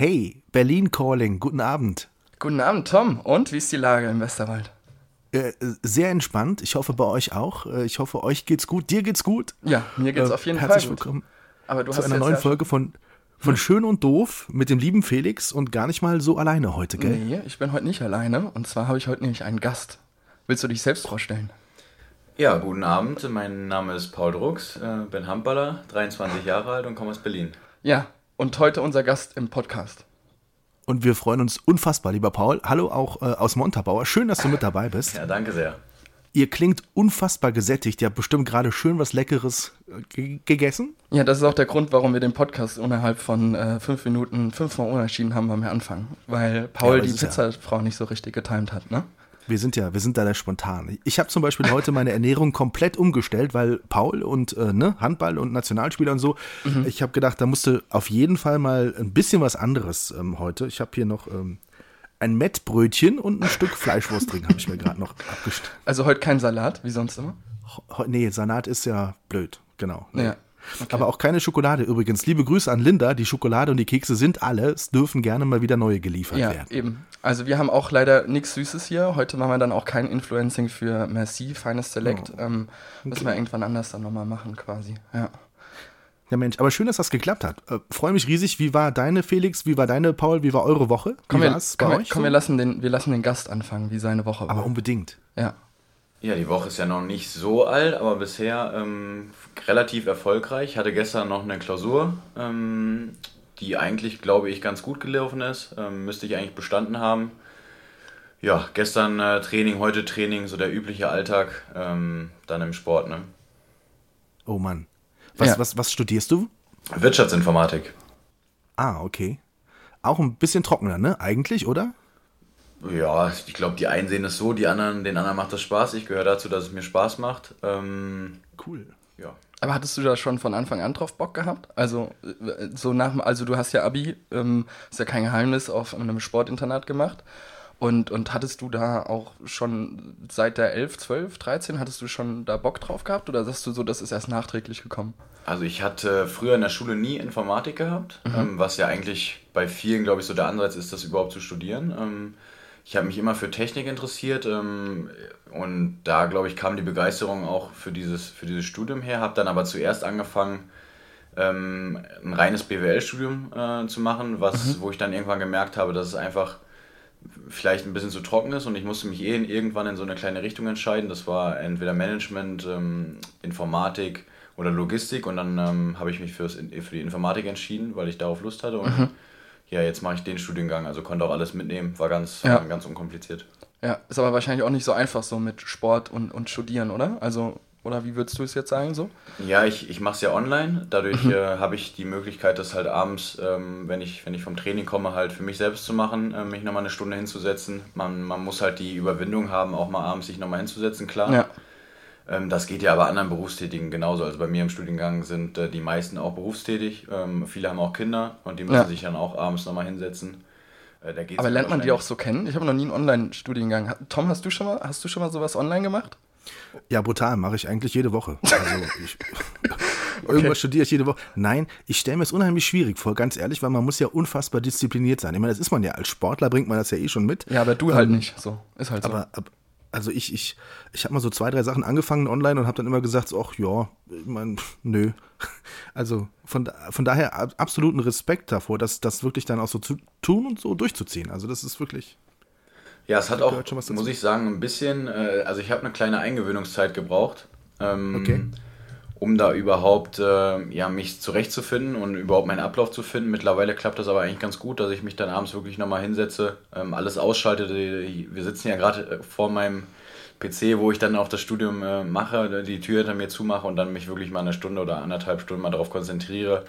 Hey, Berlin Calling, guten Abend. Guten Abend, Tom. Und wie ist die Lage im Westerwald? Äh, sehr entspannt. Ich hoffe bei euch auch. Äh, ich hoffe, euch geht's gut. Dir geht's gut. Ja, mir geht's Äh, auf jeden herzlich Fall gut. willkommen Aber du zu hast einer neuen Folge von, von Schön und Doof mit dem lieben Felix und gar nicht mal so alleine heute, gell? Nee, ich bin heute nicht alleine. Und zwar habe ich heute nämlich einen Gast. Willst du dich selbst vorstellen? Ja, guten Abend. Mein Name ist Paul Drucks, äh, bin Handballer, 23 Jahre alt und komme aus Berlin. Ja, und heute unser Gast im Podcast. Und wir freuen uns unfassbar, lieber Paul. Hallo auch äh, aus Montabaur. Schön, dass du mit dabei bist. Ja, danke sehr. Ihr klingt unfassbar gesättigt. Ihr habt bestimmt gerade schön was Leckeres äh, ge gegessen. Ja, das ist auch der Grund, warum wir den Podcast innerhalb von äh, fünf Minuten fünfmal unentschieden haben beim Anfangen. Weil Paul aber die Pizzafrau nicht so richtig getimt hat, ne? Wir sind ja, wir sind da spontan. Ich habe zum Beispiel heute meine Ernährung komplett umgestellt, weil Paul und äh, ne, Handball und Nationalspieler und so. Ich habe gedacht, da musste auf jeden Fall mal ein bisschen was anderes ähm, heute. Ich habe hier noch ähm, ein Mettbrötchen und ein Stück Fleischwurst drin, habe ich mir gerade noch abgestellt. Also heute kein Salat, wie sonst immer. Nee, Salat ist ja blöd, genau. Nee. Ja. Aber auch keine Schokolade übrigens. Liebe Grüße an Linda. Die Schokolade und die Kekse sind alle. Es dürfen gerne mal wieder neue geliefert Ja, werden. eben. Also wir haben auch leider nichts Süßes hier. Heute machen wir dann auch kein Influencing für Merci, Feines Select. Oh. Ähm, Müssen wir irgendwann anders dann nochmal machen quasi. Ja. Ja, Mensch, aber schön, dass das geklappt hat. Äh, Freue mich riesig. Wie war deine, Felix? Wie war deine, Paul? Wie war eure Woche? Wie Komm, wir, komm, komm wir, lassen den, wir lassen den Gast anfangen, wie seine Woche war. aber unbedingt. ja. Ja, die Woche ist ja noch nicht so alt, aber bisher ähm, relativ erfolgreich. Hatte gestern noch eine Klausur, ähm, die eigentlich, glaube ich, ganz gut gelaufen ist. Ähm, müsste ich eigentlich bestanden haben. Ja, gestern äh, Training, heute Training, so der übliche Alltag, ähm, dann im Sport. Ne? Oh Mann. Was, Ja. was, was studierst du? Wirtschaftsinformatik. Ah, okay. Auch ein bisschen trockener, ne? Eigentlich, oder? Ja, ich glaube, die einen sehen es so, die anderen, den anderen macht das Spaß. Ich gehöre dazu, dass es mir Spaß macht. Ähm, Cool. ja. Aber hattest du da schon von Anfang an drauf Bock gehabt? Also äh, so nach, also du hast ja Abi, ähm, ist ja kein Geheimnis, auf einem Sportinternat gemacht. Und, und hattest du da auch schon seit der 11, 12, 13, hattest du schon da Bock drauf gehabt? Oder sagst du so, das ist erst nachträglich gekommen? Also ich hatte früher in der Schule nie Informatik gehabt, ähm, was ja eigentlich bei vielen, glaube ich, so der Ansatz ist, das überhaupt zu studieren. Ähm, ich habe mich immer für Technik interessiert ähm, und da, glaube ich, kam die Begeisterung auch für dieses, für dieses Studium her. Habe dann aber zuerst angefangen, ähm, ein reines BWL-Studium äh, zu machen, was, wo ich dann irgendwann gemerkt habe, dass es einfach vielleicht ein bisschen zu trocken ist und ich musste mich eh in, irgendwann in so eine kleine Richtung entscheiden. Das war entweder Management, ähm, Informatik oder Logistik und dann ähm, habe ich mich fürs, für die Informatik entschieden, weil ich darauf Lust hatte und ja, jetzt mache ich den Studiengang, also konnte auch alles mitnehmen, war ganz, Ja. war ganz unkompliziert. Ja, ist aber wahrscheinlich auch nicht so einfach so mit Sport und, und Studieren, oder? Also, oder wie würdest du es jetzt sagen so? Ja, ich, ich mache es ja online. Dadurch äh, habe ich die Möglichkeit, das halt abends, ähm, wenn, ich, wenn ich vom Training komme, halt für mich selbst zu machen, äh, mich nochmal eine Stunde hinzusetzen. Man, man muss halt die Überwindung haben, auch mal abends sich nochmal hinzusetzen, klar. Ja. Ähm, das geht ja aber anderen Berufstätigen genauso. Also bei mir im Studiengang sind äh, die meisten auch berufstätig. Ähm, viele haben auch Kinder und die müssen Ja. sich dann auch abends nochmal hinsetzen. Äh, da geht's Aber lernt man die auch so kennen? Ich habe noch nie einen Online-Studiengang. Tom, hast du schon mal, hast du schon mal sowas online gemacht? Ja, brutal, mache ich eigentlich jede Woche. Also ich, Irgendwas studiere ich jede Woche. Nein, ich stelle mir es unheimlich schwierig vor, ganz ehrlich, weil man muss ja unfassbar diszipliniert sein. Ich meine, das ist man ja als Sportler, bringt man das ja eh schon mit. Ja, aber du halt nicht. So, ist halt so. Aber ab, also ich, ich, ich habe mal so zwei, drei Sachen angefangen online und habe dann immer gesagt, ach ja, ich mein, nö. Also von, von daher ab- absoluten Respekt davor, das, das wirklich dann auch so zu tun und so durchzuziehen. Also das ist wirklich. Ja, es hat auch, muss ich sagen, ein bisschen, äh, also ich habe eine kleine Eingewöhnungszeit gebraucht, ähm, Okay. Um da überhaupt äh, ja, mich zurechtzufinden und überhaupt meinen Ablauf zu finden. Mittlerweile klappt das aber eigentlich ganz gut, dass ich mich dann abends wirklich nochmal hinsetze, ähm, alles ausschalte. Wir sitzen ja gerade äh, vor meinem PC, wo ich dann auch das Studium äh, mache, die Tür hinter mir zumache und dann mich wirklich mal eine Stunde oder anderthalb Stunden mal darauf konzentriere,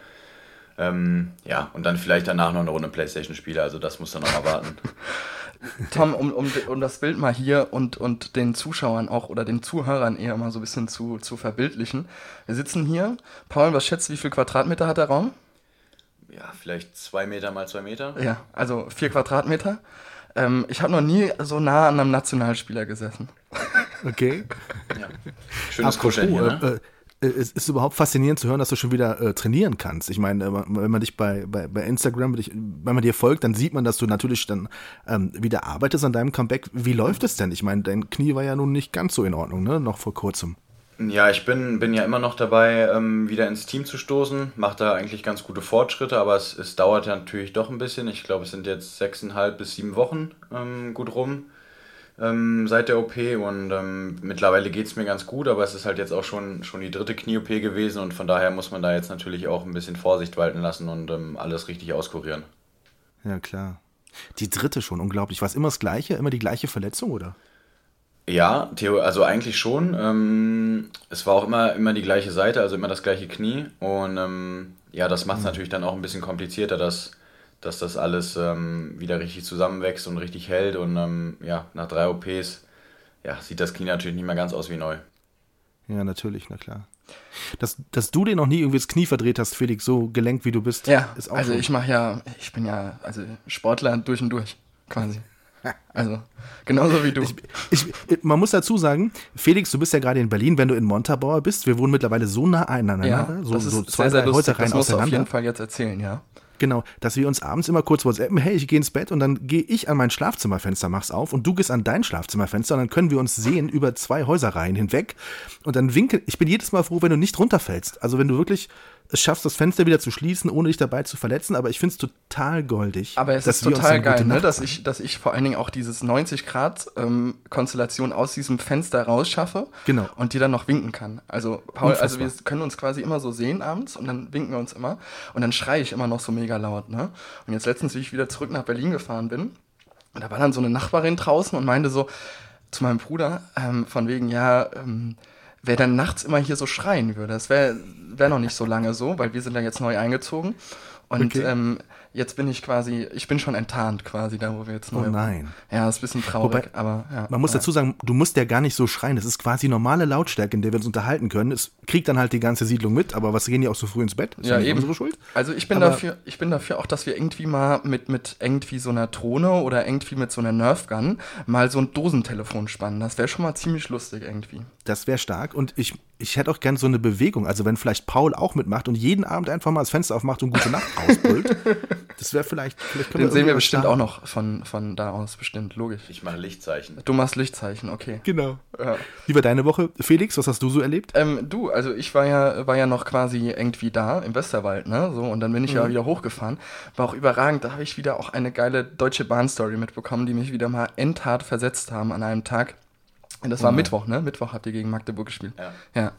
Ähm, ja, und dann vielleicht danach noch eine Runde Playstation spiele, also das muss dann noch mal warten. Tom, um, um, um das Bild mal hier und, und den Zuschauern auch oder den Zuhörern eher mal so ein bisschen zu, zu verbildlichen. Wir sitzen hier. Paul, was schätzt du, wie viel Quadratmeter hat der Raum? Ja, vielleicht zwei Meter mal zwei Meter. Ja, also vier Quadratmeter. Ähm, ich habe noch nie so nah an einem Nationalspieler gesessen. Okay. Ja. Schönes Kuscheln hier, ne? äh, äh, es ist überhaupt faszinierend zu hören, dass du schon wieder äh, trainieren kannst. Ich meine, wenn man dich bei, bei, bei Instagram, wenn man dir folgt, dann sieht man, dass du natürlich dann ähm, wieder arbeitest an deinem Comeback. Wie läuft es denn? Ich meine, dein Knie war ja nun nicht ganz so in Ordnung, ne? Noch vor kurzem. Ja, ich bin, bin ja immer noch dabei, ähm, wieder ins Team zu stoßen. Mache da eigentlich ganz gute Fortschritte, aber es, es dauert ja natürlich doch ein bisschen. Ich glaube, es sind jetzt sechseinhalb bis sieben Wochen ähm, gut rum ähm, seit der OP und ähm, mittlerweile geht es mir ganz gut, aber es ist halt jetzt auch schon, schon die dritte Knie-OP gewesen und von daher muss man da jetzt natürlich auch ein bisschen Vorsicht walten lassen und ähm, alles richtig auskurieren. Ja, klar. Die dritte schon, unglaublich. War es immer das Gleiche, immer die gleiche Verletzung, oder? Ja, Theo, also eigentlich schon. Ähm, es war auch immer, immer die gleiche Seite, also immer das gleiche Knie. Und ähm, ja, das macht es mhm. natürlich dann auch ein bisschen komplizierter, dass dass das alles ähm, wieder richtig zusammenwächst und richtig hält. Und ähm, ja, nach drei OPs ja, sieht das Knie natürlich nicht mehr ganz aus wie neu. Ja, natürlich, na klar. Dass, dass du dir noch nie irgendwie das Knie verdreht hast, Felix, so gelenkt wie du bist, ja, ist auch Also ich mache ja, ich bin ja, also Sportler durch und durch, quasi. Also, genauso wie du. Ich, ich, man muss dazu sagen, Felix, du bist ja gerade in Berlin, wenn du in Montabaur bist. Wir wohnen mittlerweile so nah aneinander. Ja, so, das ist so zwei, sehr, sehr lustig. Das musst du auf jeden Fall jetzt erzählen, ja. Genau, dass wir uns abends immer kurz WhatsAppen, hey, ich gehe ins Bett und dann gehe ich an mein Schlafzimmerfenster, mach's auf und du gehst an dein Schlafzimmerfenster und dann können wir uns sehen über zwei Häuserreihen hinweg und dann winkel, ich bin jedes Mal froh, wenn du nicht runterfällst. Also wenn du wirklich es schaffst, das Fenster wieder zu schließen, ohne dich dabei zu verletzen. Aber ich finde es total goldig. Aber es ist total geil, ne? dass, ich, dass ich vor allen Dingen auch dieses 90-Grad-Konstellation ähm, aus diesem Fenster rausschaffe. Genau. Und dir dann noch winken kann. Also, Paul, also wir können uns quasi immer so sehen abends und dann winken wir uns immer. Und dann schreie ich immer noch so mega laut. Ne? Und jetzt letztens, wie ich wieder zurück nach Berlin gefahren bin, da war dann so eine Nachbarin draußen und meinte so zu meinem Bruder, ähm, von wegen, ja, ähm, wer dann nachts immer hier so schreien würde. Das wäre wär noch nicht so lange so, weil wir sind ja jetzt neu eingezogen. Und okay. ähm, jetzt bin ich quasi, ich bin schon enttarnt quasi da, wo wir jetzt neu Oh nein. Ja, ist ein bisschen traurig, Wobei, aber ja. Man muss dazu sagen, du musst ja gar nicht so schreien. Das ist quasi normale Lautstärke, in der wir uns unterhalten können. Es kriegt dann halt die ganze Siedlung mit, aber was gehen die auch so früh ins Bett? Ist ja, eben. unsere Schuld? Also ich bin aber dafür, ich bin dafür auch, dass wir irgendwie mal mit, mit irgendwie so einer Drohne oder irgendwie mit so einer Nerfgun mal so ein Dosentelefon spannen. Das wäre schon mal ziemlich lustig irgendwie. Das wäre stark und ich, ich hätte auch gern so eine Bewegung. Also wenn vielleicht Paul auch mitmacht und jeden Abend einfach mal das Fenster aufmacht und gute Nacht ausbrüllt. das wäre vielleicht, vielleicht Den sehen wir bestimmt starten. auch noch von, von da aus, bestimmt, logisch. Ich mache Lichtzeichen. Du machst Lichtzeichen, okay. Genau. Ja. Wie war deine Woche? Felix, was hast du so erlebt? Ähm, du, also ich war ja, war ja noch quasi irgendwie da im Westerwald, ne? So, und dann bin ich mhm. ja wieder hochgefahren. War auch überragend. Da habe ich wieder auch eine geile deutsche Bahnstory mitbekommen, die mich wieder mal endhart versetzt haben an einem Tag. Das war mhm. Mittwoch, ne? Mittwoch habt ihr gegen Magdeburg gespielt. Ja. ja.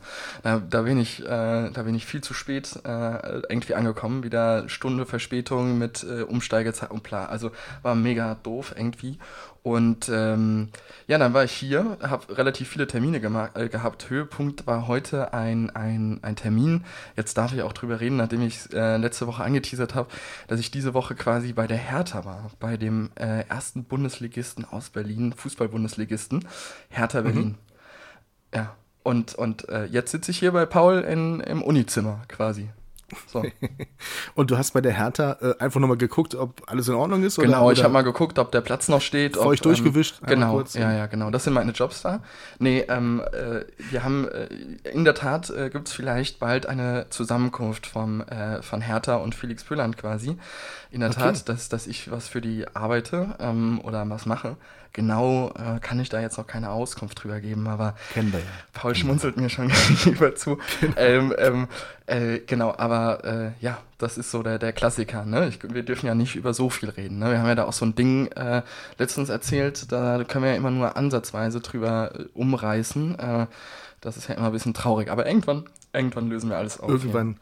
Da, da bin ich, äh, da bin ich viel zu spät äh, irgendwie angekommen. Wieder Stunde Verspätung mit äh, Umsteigezeit und bla. Also war mega doof irgendwie. Und ähm, ja, dann war ich hier, habe relativ viele Termine äh, gehabt. Höhepunkt war heute ein, ein, ein Termin. Jetzt darf ich auch drüber reden, nachdem ich äh, letzte Woche angeteasert habe, dass ich diese Woche quasi bei der Hertha war, bei dem äh, ersten Bundesligisten aus Berlin, Fußball-Bundesligisten, Hertha mhm. Berlin. Ja, und, und äh, jetzt sitze ich hier bei Paul in, im Unizimmer quasi. So. und du hast bei der Hertha äh, einfach nochmal geguckt, ob alles in Ordnung ist? Genau, oder, ich habe mal geguckt, ob der Platz noch steht. Ob, durchgewischt? Ähm, genau, kurz, ja, ja, genau. Das sind meine Jobs da. Nee, ähm, äh, wir haben, äh, in der Tat äh, gibt es vielleicht bald eine Zusammenkunft vom, äh, von Hertha und Felix Pöland quasi. In der okay. Tat, dass, dass ich was für die arbeite ähm, oder was mache. Genau äh, kann ich da jetzt noch keine Auskunft drüber geben, aber Kennen wir ja. Paul schmunzelt mir schon gegenüber zu. Genau. Ähm, ähm, äh, genau, aber äh, ja, das ist so der, der Klassiker. Ne? Ich, wir dürfen ja nicht über so viel reden. Ne? Wir haben ja da auch so ein Ding äh, letztens erzählt, da können wir ja immer nur ansatzweise drüber äh, umreißen. Äh, das ist ja immer ein bisschen traurig, aber irgendwann, irgendwann lösen wir alles auf. Irgendwann,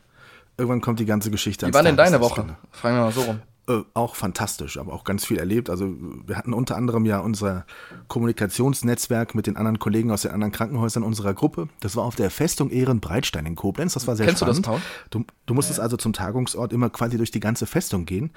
irgendwann kommt die ganze Geschichte Wie war denn deine Woche? Fragen wir mal so rum. Äh, auch fantastisch, aber auch ganz viel erlebt. Also wir hatten unter anderem ja unser Kommunikationsnetzwerk mit den anderen Kollegen aus den anderen Krankenhäusern unserer Gruppe. Das war auf der Festung Ehrenbreitstein in Koblenz. Das war sehr Kennst spannend. du das, Paul? Du, du musstest ja. also zum Tagungsort immer quasi durch die ganze Festung gehen.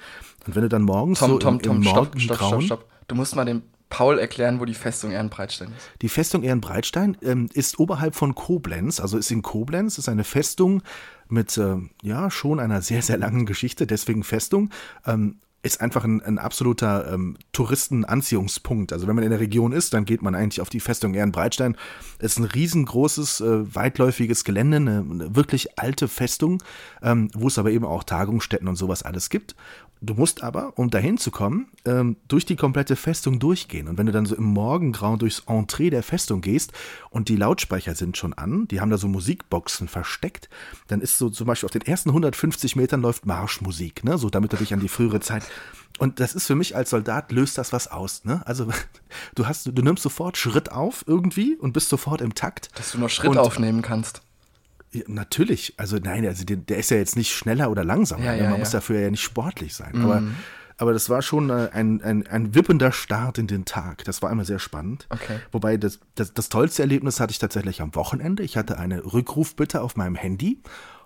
Und wenn du dann morgens Tom, so Tom, im, Tom, im stopp, stopp, stopp, stopp. Du musst mal dem Paul erklären, wo die Festung Ehrenbreitstein ist. Die Festung Ehrenbreitstein ähm, ist oberhalb von Koblenz, also ist in Koblenz, ist eine Festung mit äh, ja schon einer sehr, sehr langen Geschichte, deswegen Festung. Ähm, ist einfach ein, ein absoluter ähm, Touristenanziehungspunkt. Also wenn man in der Region ist, dann geht man eigentlich auf die Festung Ehrenbreitstein. Es ist ein riesengroßes, äh, weitläufiges Gelände, eine, eine wirklich alte Festung, ähm, wo es aber eben auch Tagungsstätten und sowas alles gibt. Du musst aber, um dahin zu kommen, ähm, durch die komplette Festung durchgehen. Und wenn du dann so im Morgengrauen durchs Entree der Festung gehst und die Lautsprecher sind schon an, die haben da so Musikboxen versteckt, dann ist so zum Beispiel auf den ersten 150 Metern läuft Marschmusik, ne? so damit du dich an die frühere Zeit und das ist für mich als Soldat löst das was aus, ne? Also du hast, du nimmst sofort Schritt auf irgendwie und bist sofort im Takt. Dass du noch Schritt und, aufnehmen kannst. Natürlich, also nein, also der, der, ist ja jetzt nicht schneller oder langsamer. Ja, ne? ja, Man muss dafür ja nicht sportlich sein. Mhm. Aber, aber das war schon äh, ein, ein, ein wippender Start in den Tag. Das war immer sehr spannend. Okay. Wobei das, das, das tollste Erlebnis hatte ich tatsächlich am Wochenende. Ich hatte eine Rückrufbitte auf meinem Handy.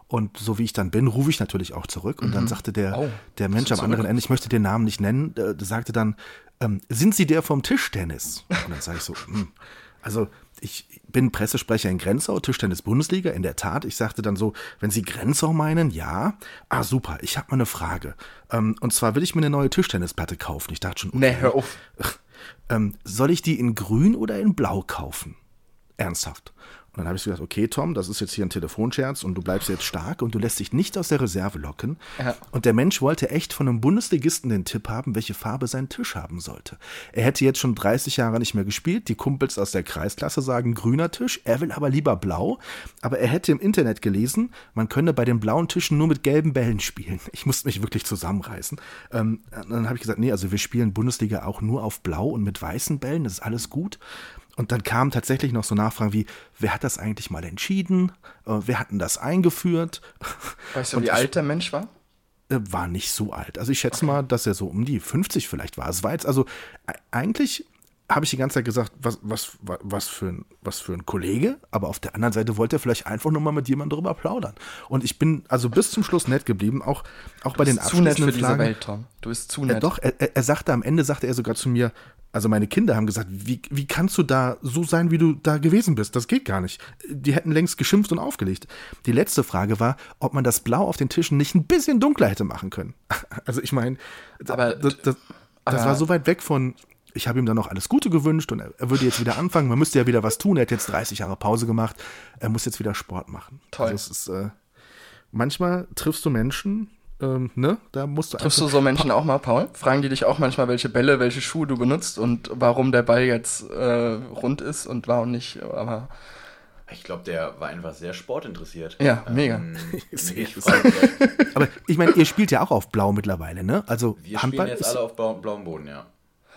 Und so wie ich dann bin, rufe ich natürlich auch zurück. Und dann sagte der, Oh, der Mensch am anderen Ende, ich möchte den Namen nicht nennen, äh, sagte dann, ähm, sind Sie der vom Tischtennis? Und dann sage ich so, hm. also ich bin Pressesprecher in Grenzau, Tischtennis-Bundesliga, in der Tat. Ich sagte dann so, wenn Sie Grenzau meinen, ja. Ah, super, ich habe mal eine Frage. Ähm, und zwar will ich mir eine neue Tischtennisplatte kaufen. Ich dachte schon, okay, Nee, hör auf. ähm, soll ich die in grün oder in blau kaufen? Ernsthaft. Und dann habe ich gesagt, okay, Tom, das ist jetzt hier ein Telefonscherz und du bleibst jetzt stark und du lässt dich nicht aus der Reserve locken. Ja. Und der Mensch wollte echt von einem Bundesligisten den Tipp haben, welche Farbe sein Tisch haben sollte. Er hätte jetzt schon 30 Jahre nicht mehr gespielt. Die Kumpels aus der Kreisklasse sagen grüner Tisch. Er will aber lieber blau. Aber er hätte im Internet gelesen, man könne bei den blauen Tischen nur mit gelben Bällen spielen. Ich musste mich wirklich zusammenreißen. Ähm, dann habe ich gesagt, nee, also wir spielen Bundesliga auch nur auf blau und mit weißen Bällen. Das ist alles gut. Und dann kamen tatsächlich noch so Nachfragen wie, wer hat das eigentlich mal entschieden? Äh, wer hat denn das eingeführt? Weißt du, Und wie ich- alt der Mensch war? äh, war nicht so alt. Also ich schätze mal, dass er so um die 50 vielleicht war. Es war jetzt also e- eigentlich habe ich die ganze Zeit gesagt, was, was, wa- was, für ein, was für ein Kollege, aber auf der anderen Seite wollte er vielleicht einfach nur mal mit jemandem drüber plaudern. Und ich bin also bis zum Schluss nett geblieben, auch, auch bei den Du bist zu nett für abschließenden diese Fragen. Welt, Tom. Du bist zu Äh, nett. doch, er, er- er sagte am Ende, sagte er sogar zu mir, also meine Kinder haben gesagt, wie, wie kannst du da so sein, wie du da gewesen bist? Das geht gar nicht. Die hätten längst geschimpft und aufgelegt. Die letzte Frage war, ob man das Blau auf den Tischen nicht ein bisschen dunkler hätte machen können. Also ich meine, Aber- das, das, das war so weit weg von, ich habe ihm dann noch alles Gute gewünscht und er, würde jetzt wieder anfangen. Man müsste ja wieder was tun. Er hat jetzt 30 Jahre Pause gemacht. Er muss jetzt wieder Sport machen. Toll. Also es ist, äh, manchmal triffst du Menschen, ähm, ne? Da musst du Triffst du so Menschen auch mal, Paul? Fragen die dich auch manchmal, welche Bälle, welche Schuhe du benutzt und warum der Ball jetzt äh, rund ist und warum nicht, aber Ich glaube, der war einfach sehr sportinteressiert. Ja, mega. Ähm, Sehr, ich frage, Aber ich meine, ihr spielt ja auch auf Blau mittlerweile, ne? Also wir Handball spielen jetzt ist, alle auf blau, blauem Boden, ja.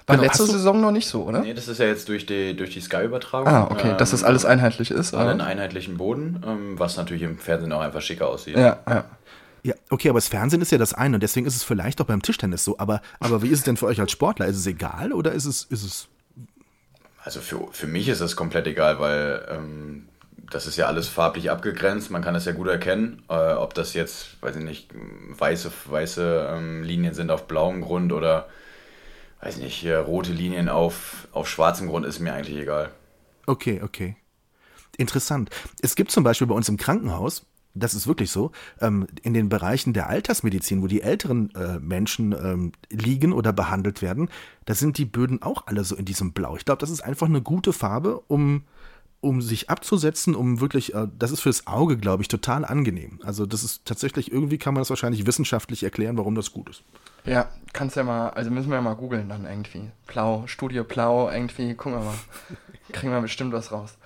war Genau, letzte Saison noch nicht so, oder? Nee, das ist ja jetzt durch die, durch die Sky-Übertragung. Ah, okay, dass das ähm, alles einheitlich ist. alle einen einheitlichen Boden, ähm, was natürlich im Fernsehen auch einfach schicker aussieht. Ja, ja. Okay, aber das Fernsehen ist ja das eine und deswegen ist es vielleicht auch beim Tischtennis so. Aber, aber wie ist es denn für euch als Sportler? Ist es egal oder ist es, ist es Also für, für mich ist das komplett egal, weil ähm, das ist ja alles farblich abgegrenzt. Man kann das ja gut erkennen, äh, ob das jetzt, weiß ich nicht, weiße, weiße ähm, Linien sind auf blauem Grund oder, weiß ich nicht, rote Linien auf, auf schwarzem Grund, ist mir eigentlich egal. Okay, okay. Interessant. Es gibt zum Beispiel bei uns im Krankenhaus, das ist wirklich so, ähm, in den Bereichen der Altersmedizin, wo die älteren äh, Menschen ähm, liegen oder behandelt werden, da sind die Böden auch alle so in diesem Blau. Ich glaube, das ist einfach eine gute Farbe, um, um sich abzusetzen, um wirklich, äh, das ist fürs Auge, glaube ich, total angenehm. Also das ist tatsächlich, irgendwie kann man das wahrscheinlich wissenschaftlich erklären, warum das gut ist. Ja, kannst ja mal, also müssen wir ja mal googeln dann irgendwie. Blau, Studio Blau, irgendwie, gucken wir mal. Kriegen wir bestimmt was raus.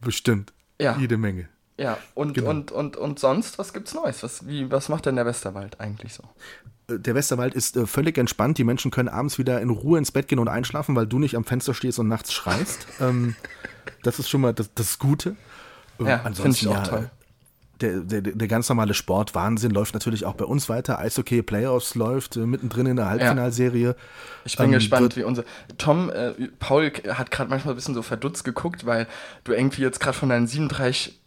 Bestimmt. Ja. Jede Menge. Ja, und, Genau. und, und, und sonst, was gibt's Neues? Was, wie, was macht denn der Westerwald eigentlich so? Äh, Der Westerwald ist äh, völlig entspannt. Die Menschen können abends wieder in Ruhe ins Bett gehen und einschlafen, weil du nicht am Fenster stehst und nachts schreist. ähm, das ist schon mal das, das Gute. Äh, Ja, finde ich auch toll. der, der, der ganz normale Sportwahnsinn läuft natürlich auch bei uns weiter. Eishockey Playoffs läuft äh, mittendrin in der Halbfinalserie. Ich bin ähm, gespannt, wie unser. Tom, äh, Paul hat gerade manchmal ein bisschen so verdutzt geguckt, weil du irgendwie jetzt gerade von deinen 37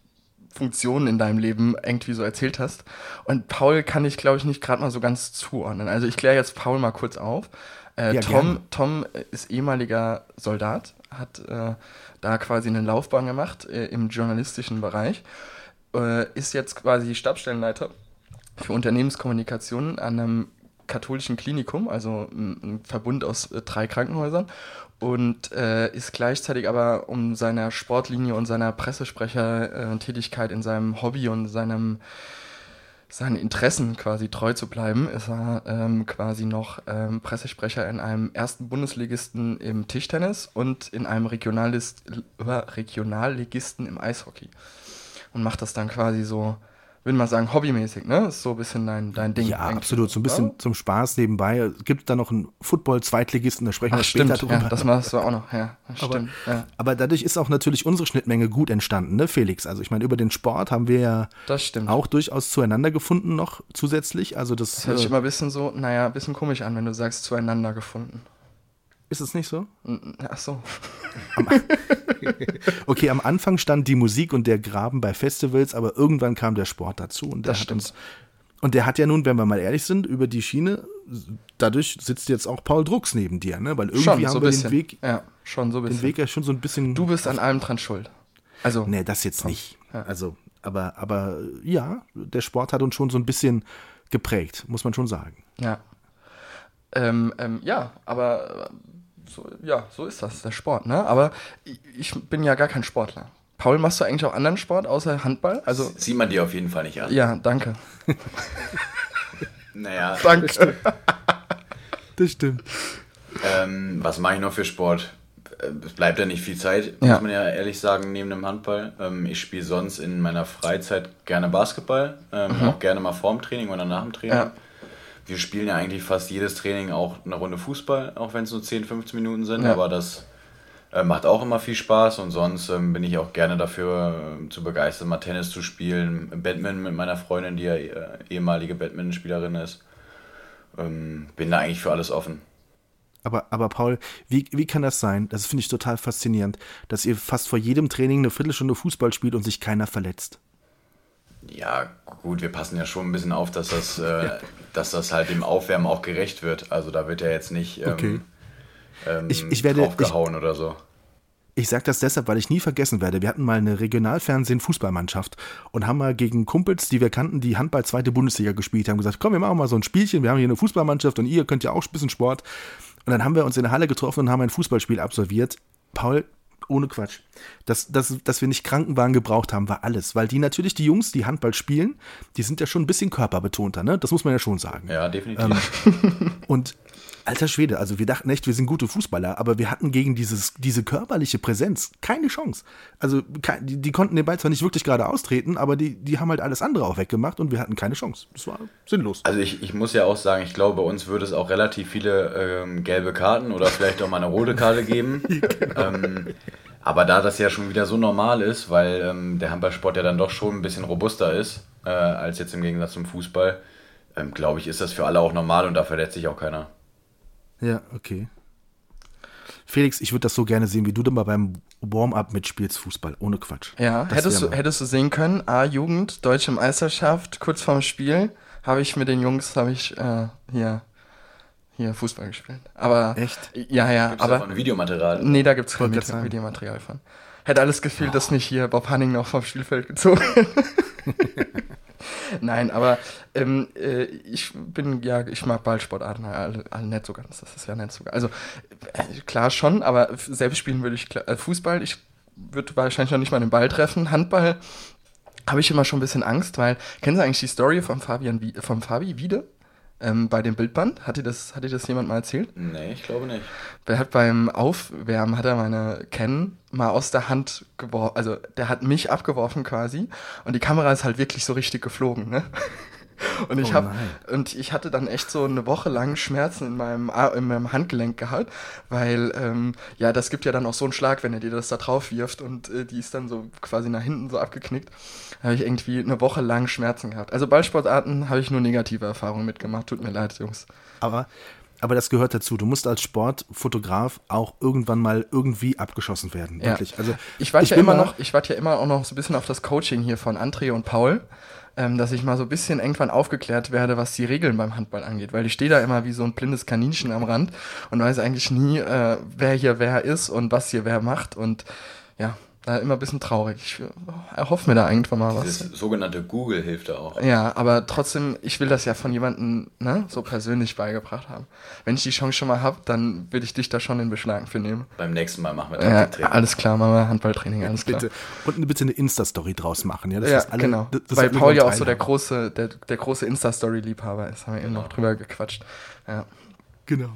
Funktionen in deinem Leben irgendwie so erzählt hast. Und Paul kann ich, glaube ich, nicht gerade mal so ganz zuordnen. Also ich kläre jetzt Paul mal kurz auf. Äh, ja, Tom, Tom ist ehemaliger Soldat, hat äh, da quasi eine Laufbahn gemacht äh, im journalistischen Bereich, äh, ist jetzt quasi Stabstellenleiter für Unternehmenskommunikation an einem katholischen Klinikum, also ein, Verbund aus äh, drei Krankenhäusern und äh, ist gleichzeitig aber um seiner Sportlinie und seiner Pressesprechertätigkeit in seinem Hobby und seinem seinen Interessen quasi treu zu bleiben, ist er ähm, quasi noch ähm, Pressesprecher in einem ersten Bundesligisten im Tischtennis und in einem Regionalist, Regionalligisten im Eishockey. Und macht das dann quasi so würde mal sagen, hobbymäßig, ne? Ist so ein bisschen dein, dein Ding. Ja, absolut. So ein bisschen ja? zum Spaß nebenbei. Gibt da noch einen Football-Zweitligisten, da sprechen Ach, wir später stimmt, drüber. Ja, das machst du auch noch, ja. Stimmt. Aber, ja. aber dadurch ist auch natürlich unsere Schnittmenge gut entstanden, ne, Felix? Also ich meine, über den Sport haben wir ja auch durchaus zueinander gefunden noch zusätzlich. Also das, das hört sich äh, immer ein bisschen so, naja, ein bisschen komisch an, wenn du sagst, zueinander gefunden. Ist es nicht so? Ach so. okay, am Anfang stand die Musik und der Graben bei Festivals, aber irgendwann kam der Sport dazu und der das hat stimmt. uns und der hat ja nun, wenn wir mal ehrlich sind, über die Schiene, dadurch sitzt jetzt auch Paul Drucks neben dir, ne? Weil irgendwie schon, haben so wir bisschen. den Weg, ja, schon so ein bisschen. den Weg ja schon so ein bisschen. Du bist an allem dran schuld. Also. Nee, das jetzt nicht. Ja. Also, aber, aber ja, der Sport hat uns schon so ein bisschen geprägt, muss man schon sagen. Ja. Ähm, ähm, ja, aber so, ja, so ist das, der Sport, ne? Aber ich, ich bin ja gar kein Sportler. Paul, machst du eigentlich auch anderen Sport außer Handball? Also sieht man dir auf jeden Fall nicht an. Ja, danke. naja. Danke. Das stimmt. Ähm, was mache ich noch für Sport? Äh, es bleibt ja nicht viel Zeit, ja. muss man ja ehrlich sagen, neben dem Handball. Ähm, ich spiele sonst in meiner Freizeit gerne Basketball, ähm, mhm. auch gerne mal vorm Training oder nach dem Training. Ja wir spielen ja eigentlich fast jedes Training auch eine Runde Fußball, auch wenn es nur 10, 15 Minuten sind, ja. aber das äh, macht auch immer viel Spaß und sonst ähm, bin ich auch gerne dafür äh, zu begeistern, mal Tennis zu spielen, Badminton mit meiner Freundin, die ja äh, ehemalige Badmintonspielerin ist. Ähm, bin da eigentlich für alles offen. Aber, aber Paul, wie, wie kann das sein? Das finde ich total faszinierend, dass ihr fast vor jedem Training eine Viertelstunde Fußball spielt und sich keiner verletzt. Ja, gut, wir passen ja schon ein bisschen auf, dass das, äh, ja. Dass das halt dem Aufwärmen auch gerecht wird. Also da wird ja jetzt nicht ähm, okay. ähm, ich, ich werde, draufgehauen ich, oder so. Ich sage das deshalb, weil ich nie vergessen werde. Wir hatten mal eine Regionalfernsehen-Fußballmannschaft und haben mal gegen Kumpels, die wir kannten, die Handball zweite Bundesliga gespielt haben, gesagt, komm, wir machen mal so ein Spielchen, wir haben hier eine Fußballmannschaft und ihr könnt ja auch ein bisschen Sport. Und dann haben wir uns in der Halle getroffen und haben ein Fußballspiel absolviert. Paul, ohne Quatsch. Dass, dass, dass wir nicht Krankenwagen gebraucht haben, war alles. Weil die natürlich, die Jungs, die Handball spielen, die sind ja schon ein bisschen körperbetonter, ne? Das muss man ja schon sagen. Ja, definitiv. Ähm, und alter Schwede, also wir dachten echt, wir sind gute Fußballer, aber wir hatten gegen dieses, diese körperliche Präsenz keine Chance. Also die, die konnten den Ball zwar nicht wirklich gerade austreten, aber die, die haben halt alles andere auch weggemacht und wir hatten keine Chance. Das war sinnlos. Also ich, ich muss ja auch sagen, ich glaube, bei uns würde es auch relativ viele ähm, gelbe Karten oder vielleicht auch mal eine rote Karte geben. genau. ähm, aber da das ja schon wieder so normal ist, weil ähm, der Handballsport ja dann doch schon ein bisschen robuster ist, äh, als jetzt im Gegensatz zum Fußball, ähm, glaube ich, ist das für alle auch normal und da verletzt sich auch keiner. Ja, okay. Felix, ich würde das so gerne sehen, wie du dann mal beim Warm-up mitspielst, Fußball, ohne Quatsch. Ja, hättest du, hättest du sehen können, A-Jugend, Deutsche Meisterschaft, kurz vorm Spiel, habe ich mit den Jungs, habe ich äh, hier hier Fußball gespielt. Aber echt? Ja, ja. Gibt's aber davon Videomaterial? Nee, da gibt es kein Video Videomaterial von. Hätte alles gefehlt, oh. dass nicht hier Bob Hanning noch vom Spielfeld gezogen. Nein, aber ähm, äh, ich bin ja, ich mag Ballsportarten alle, alle nicht so ganz. Das ist ja nicht so. Also äh, klar schon, aber selbst spielen würde ich äh, Fußball. Ich würde wahrscheinlich noch nicht mal den Ball treffen. Handball habe ich immer schon ein bisschen Angst, weil kennen Sie eigentlich die Story vom Fabian, vom Fabi Wiede? Ähm, bei dem Bildband. Hat dir, das, hat dir das jemand mal erzählt? Nee, ich glaube nicht. Der hat beim Aufwärmen, hat er meine Ken mal aus der Hand geworfen, also der hat mich abgeworfen quasi und die Kamera ist halt wirklich so richtig geflogen, ne? Und ich, oh hab, und ich hatte dann echt so eine Woche lang Schmerzen in meinem, in meinem Handgelenk gehabt, weil, ähm, ja, das gibt ja dann auch so einen Schlag, wenn er dir das da drauf wirft und äh, die ist dann so quasi nach hinten so abgeknickt. Da habe ich irgendwie eine Woche lang Schmerzen gehabt. Also Ballsportarten habe ich nur negative Erfahrungen mitgemacht. Tut mir leid, Jungs. Aber aber das gehört dazu. Du musst als Sportfotograf auch irgendwann mal irgendwie abgeschossen werden. Ja. Wirklich. Also ich warte ja immer noch, ich warte ja immer auch noch so ein bisschen auf das Coaching hier von André und Paul ähm, dass ich mal so ein bisschen irgendwann aufgeklärt werde, was die Regeln beim Handball angeht. Weil ich stehe da immer wie so ein blindes Kaninchen am Rand und weiß eigentlich nie, äh, wer hier wer ist und was hier wer macht. Und ja, da immer ein bisschen traurig. Ich erhoffe mir da irgendwann mal was. Das sogenannte Google hilft da auch. Ja, aber trotzdem, ich will das ja von jemandem ne, so persönlich beigebracht haben. Wenn ich die Chance schon mal habe, dann will ich dich da schon in Beschlag für nehmen. Beim nächsten Mal machen wir Taktiktraining. Ja, alles klar, machen wir Handballtraining, alles klar. Bitte. Und bitte eine Insta-Story draus machen. Ja, das ja alle, genau. Das Weil Paul ja auch so der große, der, der große Insta-Story-Liebhaber ist. Haben wir genau. eben noch drüber gequatscht. Ja. Genau.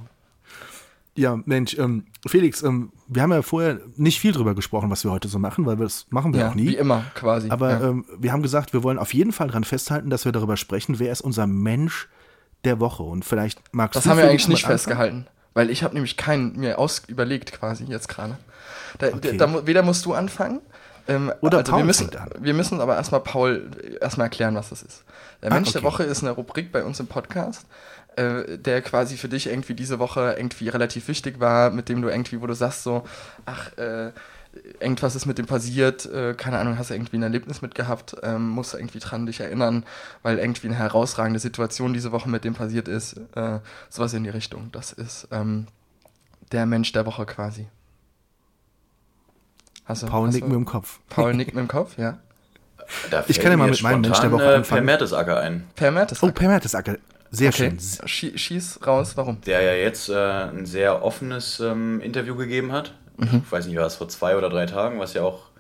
Ja, Mensch, ähm, Felix, ähm, wir haben ja vorher nicht viel drüber gesprochen, was wir heute so machen, weil das machen wir ja, auch nie. Wie immer, quasi. Aber ja. ähm, wir haben gesagt, wir wollen auf jeden Fall daran festhalten, dass wir darüber sprechen, wer ist unser Mensch der Woche. Und vielleicht magst das du. Das haben wir eigentlich nicht anfangen? festgehalten, weil ich habe nämlich keinen mir aus überlegt, quasi jetzt gerade. Da, okay. da, weder musst du anfangen. Ähm, Oder also Paul wir müssen, wir müssen aber erstmal Paul erstmal erklären, was das ist. Der ah, Mensch okay. der Woche ist eine Rubrik bei uns im Podcast äh, der quasi für dich irgendwie diese Woche irgendwie relativ wichtig war, mit dem du irgendwie, wo du sagst so, ach, äh, irgendwas ist mit dem passiert, äh, keine Ahnung, hast du irgendwie ein Erlebnis mit gehabt, ähm, musst du irgendwie dran dich erinnern, weil irgendwie eine herausragende Situation diese Woche mit dem passiert ist, äh, sowas in die Richtung. Das ist ähm, der Mensch der Woche quasi. Hast du, Paul nickt mir im Kopf. Paul nickt mir im Kopf, ja. ich kann ja mal mit meinem Mensch der Woche äh, anfangen. Per Mertesacker ein. Per Mertesacker. Oh, Per Mertesacker. Sehr okay. schön. Schieß raus, warum? Der ja jetzt äh, ein sehr offenes ähm, Interview gegeben hat. Mhm. Ich weiß nicht, war das vor zwei oder drei Tagen, was ja auch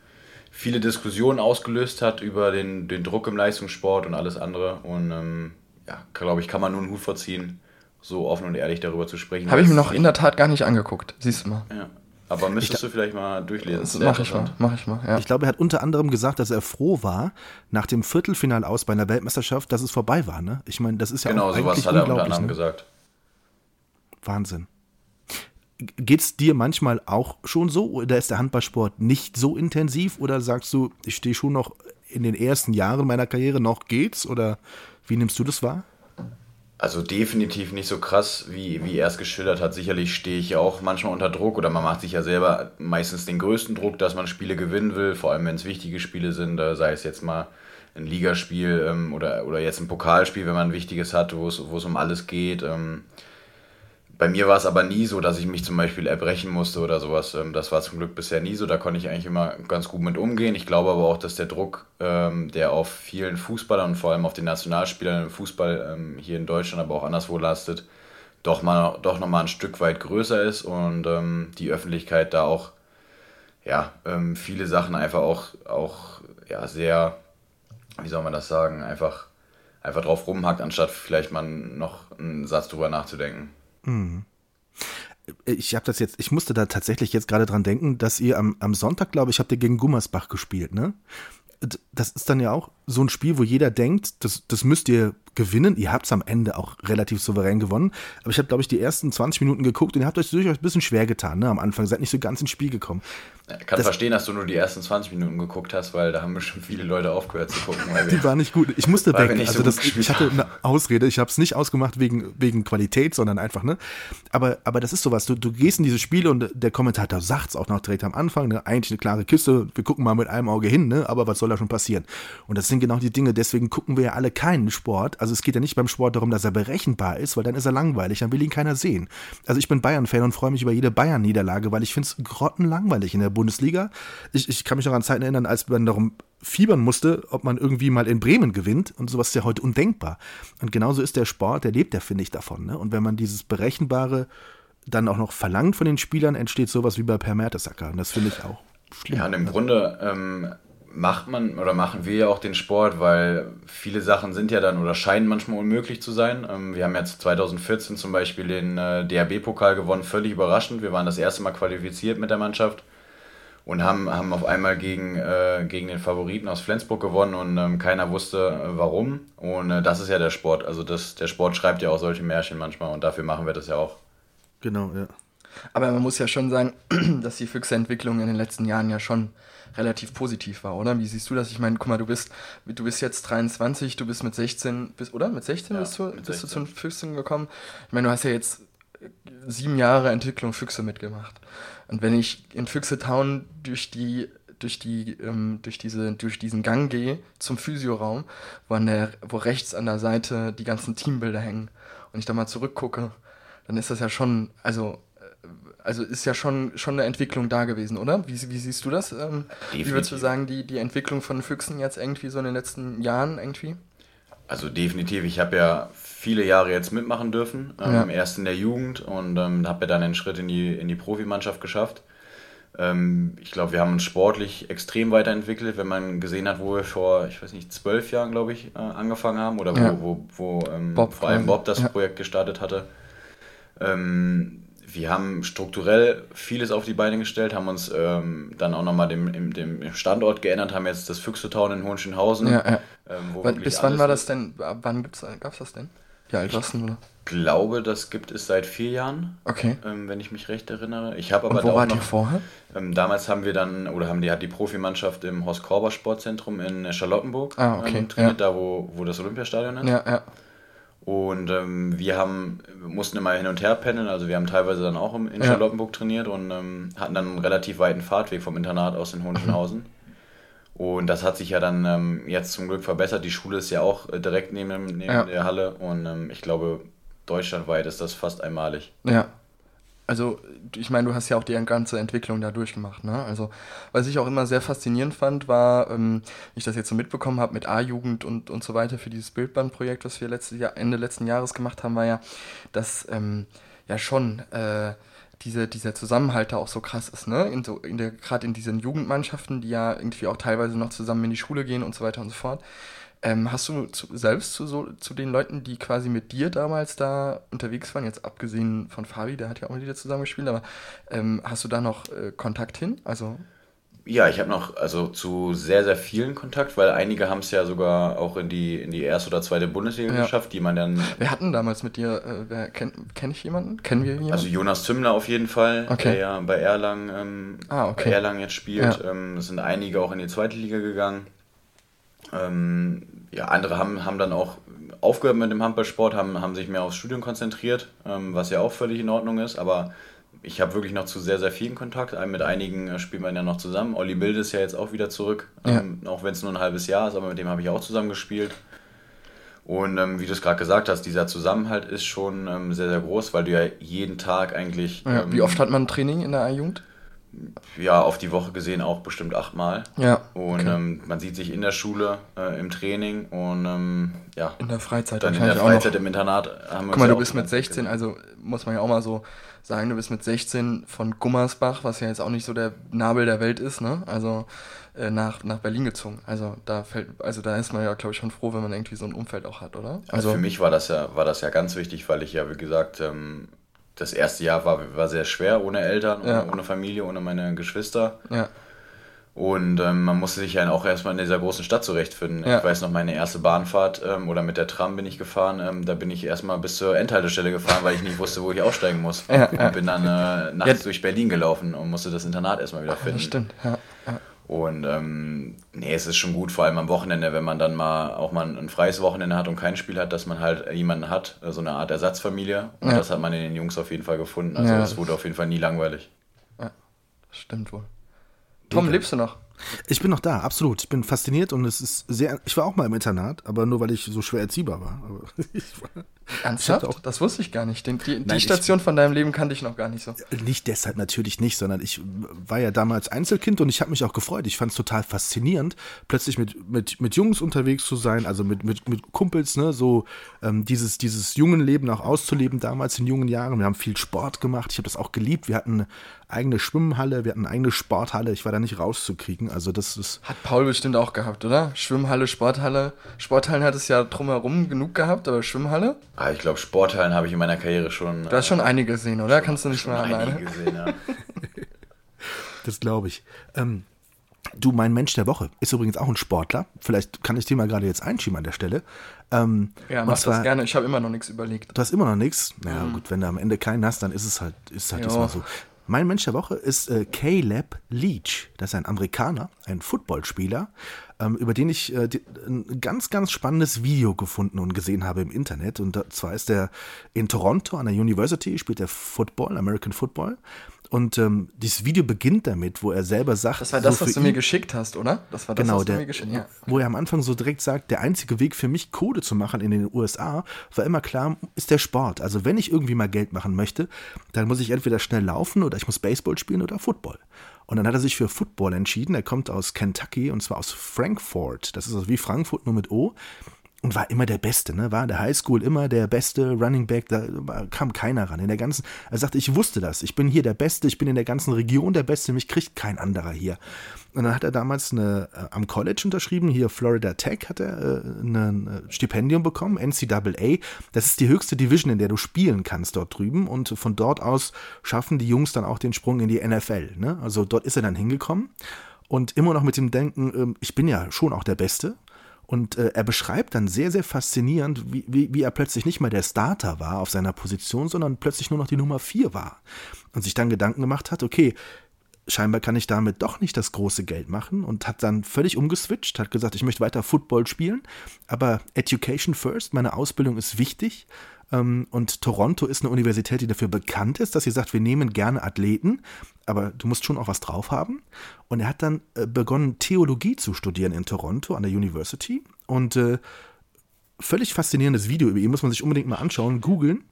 viele Diskussionen ausgelöst hat über den, den Druck im Leistungssport und alles andere. Und ähm, ja, glaube ich, kann man nur einen Hut vorziehen, so offen und ehrlich darüber zu sprechen. Habe ich mir noch in der Tat gar nicht angeguckt, siehst du mal. Ja. Aber müsstest ich, du vielleicht mal durchlesen. Das mach ich mal, mach ich mal, ja. Ich glaube, er hat unter anderem gesagt, dass er froh war, nach dem Viertelfinal aus bei einer Weltmeisterschaft, dass es vorbei war, ne? Ich meine, das ist ja genau, auch eigentlich sowas hat er unter anderem ne? gesagt. Wahnsinn. Geht's dir manchmal auch schon so oder ist der Handballsport nicht so intensiv oder sagst du, ich stehe schon noch in den ersten Jahren meiner Karriere noch geht's oder wie nimmst du das wahr? Also definitiv nicht so krass, wie, wie er es geschildert hat. Sicherlich stehe ich ja auch manchmal unter Druck oder man macht sich ja selber meistens den größten Druck, dass man Spiele gewinnen will, vor allem wenn es wichtige Spiele sind, sei es jetzt mal ein Ligaspiel ähm, oder, oder jetzt ein Pokalspiel, wenn man ein wichtiges hat, wo es um alles geht. Ähm, bei mir war es aber nie so, dass ich mich zum Beispiel erbrechen musste oder sowas. Ähm, das war zum Glück bisher nie so. Da konnte ich eigentlich immer ganz gut mit umgehen. Ich glaube aber auch, dass der Druck, ähm, der auf vielen Fußballern und vor allem auf den Nationalspielern im Fußball ähm, hier in Deutschland, aber auch anderswo lastet, doch, mal, doch nochmal ein Stück weit größer ist und die Öffentlichkeit da auch ja, viele Sachen einfach auch, auch ja, sehr, wie soll man das sagen, einfach, einfach drauf rumhackt, anstatt vielleicht mal noch einen Satz drüber nachzudenken. Mhm. Ich habe das jetzt, ich musste da tatsächlich jetzt gerade dran denken, dass ihr am, am Sonntag, glaube ich, habt ihr gegen Gummersbach gespielt, ne? Das ist dann ja auch so ein Spiel, wo jeder denkt, das, das müsst ihr gewinnen. Ihr habt es am Ende auch relativ souverän gewonnen. Aber ich habe, glaube ich, die ersten 20 Minuten geguckt und ihr habt euch durchaus ein bisschen schwer getan ne, am Anfang. Seid nicht so ganz ins Spiel gekommen. Ich kann das, verstehen, dass du nur die ersten 20 Minuten geguckt hast, weil da haben bestimmt viele Leute aufgehört zu gucken. die war nicht gut. Ich musste weg. Also so das, ich hatte eine Ausrede. Ich habe es nicht ausgemacht wegen, wegen Qualität, sondern einfach, ne? Aber, aber das ist sowas. Du, du gehst in dieses Spiel und der Kommentator sagt es auch noch direkt am Anfang, ne? Eigentlich eine klare Kiste. Wir gucken mal mit einem Auge hin, ne? Aber was soll da schon passieren? Und das sind genau die Dinge. Deswegen gucken wir ja alle keinen Sport. Also es geht ja nicht beim Sport darum, dass er berechenbar ist, weil dann ist er langweilig, dann will ihn keiner sehen. Also ich bin Bayern-Fan und freue mich über jede Bayern-Niederlage, weil ich finde es grottenlangweilig in der Bundesliga. Ich, ich kann mich noch an Zeiten erinnern, als man darum fiebern musste, ob man irgendwie mal in Bremen gewinnt und sowas ist ja heute undenkbar. Und genauso ist der Sport, der lebt ja, finde ich, davon. Ne? Und wenn man dieses Berechenbare dann auch noch verlangt von den Spielern, entsteht sowas wie bei Per Mertesacker. Und das finde ich auch schlimm. Ja, und im Grunde ähm, macht man oder machen wir ja auch den Sport, weil viele Sachen sind ja dann oder scheinen manchmal unmöglich zu sein. Ähm, wir haben jetzt 2014 zum Beispiel den äh, DRB-Pokal gewonnen, völlig überraschend. Wir waren das erste Mal qualifiziert mit der Mannschaft. und haben, haben auf einmal gegen, äh, gegen den Favoriten aus Flensburg gewonnen und ähm, keiner wusste äh, warum. Und äh, das ist ja der Sport. Also das, der Sport schreibt ja auch solche Märchen manchmal und dafür machen wir das ja auch. Genau, ja. Aber man muss ja schon sagen, dass die Füchse-Entwicklung in den letzten Jahren ja schon relativ positiv war, oder? Wie siehst du das? Ich meine, guck mal, du bist, du bist jetzt 23, du bist mit 16, bist, oder? Mit 16 ja, bist, du, bist 16. du zu den Füchsen gekommen. Ich meine, du hast ja jetzt sieben Jahre Entwicklung Füchse mitgemacht. Und wenn ich in Füchse Town durch die durch die ähm, durch diese durch diesen Gang gehe zum Physioraum, wo an der wo rechts an der Seite die ganzen Teambilder hängen und ich da mal zurückgucke, dann ist das ja schon also also ist ja schon schon eine Entwicklung da gewesen, oder? Wie, wie siehst du das? Ähm, wie würdest du sagen, die die Entwicklung von Füchsen jetzt irgendwie so in den letzten Jahren irgendwie? Also definitiv. Ich habe ja viele Jahre jetzt mitmachen dürfen. Ähm, ja. Erst in der Jugend und ähm, habe ja dann einen Schritt in die, in die Profimannschaft geschafft. Ähm, ich glaube, wir haben uns sportlich extrem weiterentwickelt, wenn man gesehen hat, wo wir vor, ich weiß nicht, zwölf Jahren, glaube ich, äh, angefangen haben oder ja. wo, wo, wo ähm, vor allem Bob das. Projekt gestartet hatte. Ähm, wir haben strukturell vieles auf die Beine gestellt, haben uns ähm, dann auch nochmal dem, dem Standort geändert, haben jetzt das Füchsetown in Hohenschönhausen. Ja, ja. Ähm, bis wann war das denn, wann gab es das denn? Ja, alt warst du, Ich glaube, das gibt es seit vier Jahren. Okay. Ähm, wenn ich mich recht erinnere. Ich habe aber Und wo wart ihr vorher? Ähm, damals haben wir dann, oder haben die, hat die Profimannschaft im Horst Korber Sportzentrum in Charlottenburg ah, okay. ähm, trainiert, ja. da wo, wo das Olympiastadion ist. Ja, ja. Und ähm, wir haben, mussten immer hin und her pendeln, also wir haben teilweise dann auch in Charlottenburg ja. trainiert und ähm, hatten dann einen relativ weiten Fahrtweg vom Internat aus in Hohenschönhausen. Mhm. Und das hat sich ja dann ähm, jetzt zum Glück verbessert. Die Schule ist ja auch äh, direkt neben, neben ja. der Halle und ähm, ich glaube, deutschlandweit ist das fast einmalig. Ja. Also, ich meine, du hast ja auch die ganze Entwicklung da durchgemacht, ne? Also, was ich auch immer sehr faszinierend fand, war, ähm, ich das jetzt so mitbekommen habe mit A-Jugend und, und so weiter für dieses Bildbandprojekt, was wir letztes Jahr, Ende letzten Jahres gemacht haben, war ja, dass ähm, ja schon äh, diese, dieser Zusammenhalt da auch so krass ist, ne? In so, in der, gerade in diesen Jugendmannschaften, die ja irgendwie auch teilweise noch zusammen in die Schule gehen und so weiter und so fort. Ähm, hast du zu, selbst zu, so, zu den Leuten, die quasi mit dir damals da unterwegs waren, jetzt abgesehen von Fabi, der hat ja auch mit dir zusammengespielt, aber ähm, hast du da noch äh, Kontakt hin? Also ja, ich habe noch also zu sehr, sehr vielen Kontakt, weil einige haben es ja sogar auch in die, in die erste oder zweite Bundesliga ja. geschafft, die man dann. Wir hatten damals mit dir, äh, wer kenne kenn ich jemanden? Kennen wir jemanden? Also Jonas Zümmler auf jeden Fall, okay. der ja bei Erlangen, ähm, ah, okay. bei Erlangen jetzt spielt. Ja. Ähm, es sind einige auch in die zweite Liga gegangen. Ähm, ja, andere haben, haben dann auch aufgehört mit dem Handballsport, haben, haben sich mehr aufs Studium konzentriert, ähm, was ja auch völlig in Ordnung ist, aber ich habe wirklich noch zu sehr, sehr vielen Kontakt. Mit einigen äh, spielt man ja noch zusammen. Olli Bild ist ja jetzt auch wieder zurück, ja. ähm, auch wenn es nur ein halbes Jahr ist, aber mit dem habe ich auch zusammen gespielt. Und ähm, wie du es gerade gesagt hast, dieser Zusammenhalt ist schon ähm, sehr, sehr groß, weil du ja jeden Tag eigentlich. Ja, wie ähm, oft hat man Training in der A-Jugend? Ja, auf die Woche gesehen auch bestimmt achtmal. Ja. Und okay. ähm, man sieht sich in der Schule, äh, im Training und ähm, ja. In der Freizeit. Dann in der Freizeit im Internat haben wir Guck mal, du bist mit 16, also muss man ja auch mal so sagen, du bist mit 16 von Gummersbach, was ja jetzt auch nicht so der Nabel der Welt ist, ne? Also äh, nach, nach Berlin gezogen. Also da fällt, also da ist man ja, glaube ich, schon froh, wenn man irgendwie so ein Umfeld auch hat, oder? Also, also für mich war das ja, war das ja ganz wichtig, weil ich ja, wie gesagt, ähm, das erste Jahr war, war sehr schwer ohne Eltern, ja. ohne, ohne Familie, ohne meine Geschwister. Ja. Und ähm, man musste sich ja auch erstmal in dieser großen Stadt zurechtfinden. Ja. Ich weiß noch, meine erste Bahnfahrt ähm, oder mit der Tram bin ich gefahren. Ähm, da bin ich erstmal bis zur Endhaltestelle gefahren, weil ich nicht wusste, wo ich aussteigen muss. Ja, und bin dann äh, nachts durch Berlin gelaufen und musste das Internat erstmal wieder finden. Das stimmt, ja. Und ähm, nee, es ist schon gut, vor allem am Wochenende, wenn man dann mal auch mal ein freies Wochenende hat und kein Spiel hat, dass man halt jemanden hat, so eine Art Ersatzfamilie. Und das hat man in den Jungs auf jeden Fall gefunden. Also es wurde auf jeden Fall nie langweilig. Ja, stimmt wohl. Tom, lebst du noch? Ich bin noch da, absolut. Ich bin fasziniert und es ist sehr. Ich war auch mal im Internat, aber nur weil ich so schwer erziehbar war. war Ernsthaft? Auch, das wusste ich gar nicht. Den, die, nein, die Station ich, von deinem Leben kannte ich noch gar nicht so. Nicht deshalb natürlich nicht, sondern ich war ja damals Einzelkind und ich habe mich auch gefreut. Ich fand es total faszinierend, plötzlich mit, mit, mit Jungs unterwegs zu sein, also mit, mit, mit Kumpels, ne, so ähm, dieses, dieses jungen Leben auch auszuleben damals in jungen Jahren. Wir haben viel Sport gemacht. Ich habe das auch geliebt. Wir hatten eigene Schwimmhalle, wir hatten eine eigene Sporthalle. Ich war da nicht rauszukriegen. Also das ist. Hat Paul bestimmt auch gehabt, oder? Schwimmhalle, Sporthalle. Sporthallen hat es ja drumherum genug gehabt, aber Schwimmhalle? Ah, ich glaube, Sporthallen habe ich in meiner Karriere schon. Du hast schon äh, einige gesehen, oder? Kannst du nicht mal alleine? Gesehen, ja. Das glaube ich. Ähm, du, mein Mensch der Woche ist übrigens auch ein Sportler. Vielleicht kann ich den mal gerade jetzt einschieben an der Stelle. Ähm, ja, mach zwar, das gerne. Ich habe immer noch nichts überlegt. Du hast immer noch nichts? Naja, mhm. gut, wenn du am Ende keinen hast, dann ist es halt, ist halt diesmal so. Mein Mensch der Woche ist äh, Caleb Leach. Das ist ein Amerikaner, ein Footballspieler, ähm, über den ich äh, die, ein ganz, ganz spannendes Video gefunden und gesehen habe im Internet. Und zwar ist er in Toronto an der University, spielt er Football, American Football. Und ähm, dieses Video beginnt damit, wo er selber sagt. Das war das, so was du mir geschickt hast, oder? Das war das, genau, was der, du mir geschickt hast. Ja. Wo er am Anfang so direkt sagt, der einzige Weg für mich, Kohle zu machen in den USA, war immer klar, ist der Sport. Also wenn ich irgendwie mal Geld machen möchte, dann muss ich entweder schnell laufen oder ich muss Baseball spielen oder Football. Und dann hat er sich für Football entschieden. Er kommt aus Kentucky und zwar aus Frankfurt. Das ist also wie Frankfurt nur mit O und war immer der Beste, ne? War in der Highschool immer der beste Running Back, da kam keiner ran. In der ganzen, er sagte, ich wusste das, ich bin hier der Beste, ich bin in der ganzen Region der Beste, mich kriegt kein anderer hier. Und dann hat er damals eine, äh, am College unterschrieben, hier Florida Tech hat er äh, ein Stipendium bekommen, NCAA. Das ist die höchste Division, in der du spielen kannst dort drüben. Und von dort aus schaffen die Jungs dann auch den Sprung in die NFL. Ne? Also dort ist er dann hingekommen. Und immer noch mit dem Denken, äh, ich bin ja schon auch der Beste. Und äh, er beschreibt dann sehr, sehr faszinierend, wie, wie, wie er plötzlich nicht mehr der Starter war auf seiner Position, sondern plötzlich nur noch die Nummer 4 war. Und sich dann Gedanken gemacht hat, okay, scheinbar kann ich damit doch nicht das große Geld machen und hat dann völlig umgeswitcht, hat gesagt, ich möchte weiter Football spielen, aber Education first, meine Ausbildung ist wichtig und Toronto ist eine Universität, die dafür bekannt ist, dass sie sagt, wir nehmen gerne Athleten, aber du musst schon auch was drauf haben. Und er hat dann äh, begonnen, Theologie zu studieren in Toronto an der University. Und äh, völlig faszinierendes Video über ihn, muss man sich unbedingt mal anschauen, googeln.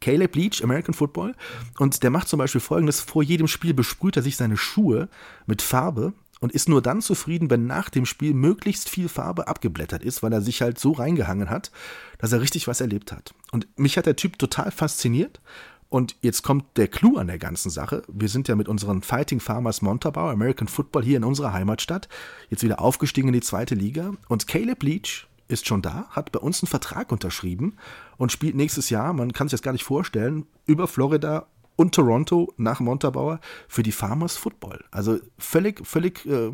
Caleb Leach, American Football. Und der macht zum Beispiel folgendes: Vor jedem Spiel besprüht er sich seine Schuhe mit Farbe und ist nur dann zufrieden, wenn nach dem Spiel möglichst viel Farbe abgeblättert ist, weil er sich halt so reingehangen hat, dass er richtig was erlebt hat. Und mich hat der Typ total fasziniert. Und jetzt kommt der Clou an der ganzen Sache. Wir sind ja mit unseren Fighting Farmers Montabaur, American Football, hier in unserer Heimatstadt, jetzt wieder aufgestiegen in die zweite Liga. Und Caleb Leach ist schon da, hat bei uns einen Vertrag unterschrieben und spielt nächstes Jahr, man kann sich das gar nicht vorstellen, über Florida und Toronto nach Montabaur für die Farmers Football. Also völlig, völlig äh,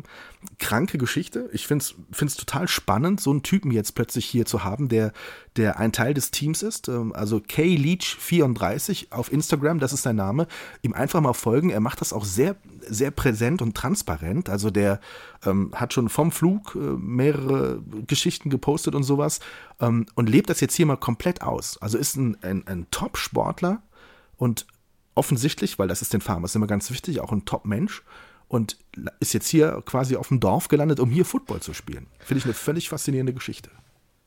kranke Geschichte. Ich finde es total spannend, so einen Typen jetzt plötzlich hier zu haben, der, der ein Teil des Teams ist. Ähm, also Kay Leach 34 auf Instagram, das ist sein Name. Ihm einfach mal folgen. Er macht das auch sehr, sehr präsent und transparent. Also der ähm, hat schon vom Flug äh, mehrere Geschichten gepostet und sowas ähm, und lebt das jetzt hier mal komplett aus. Also ist ein, ein, ein Top-Sportler und offensichtlich, weil das ist den Farmers immer ganz wichtig, auch ein Top-Mensch und ist jetzt hier quasi auf dem Dorf gelandet, um hier Football zu spielen. Finde ich eine völlig faszinierende Geschichte.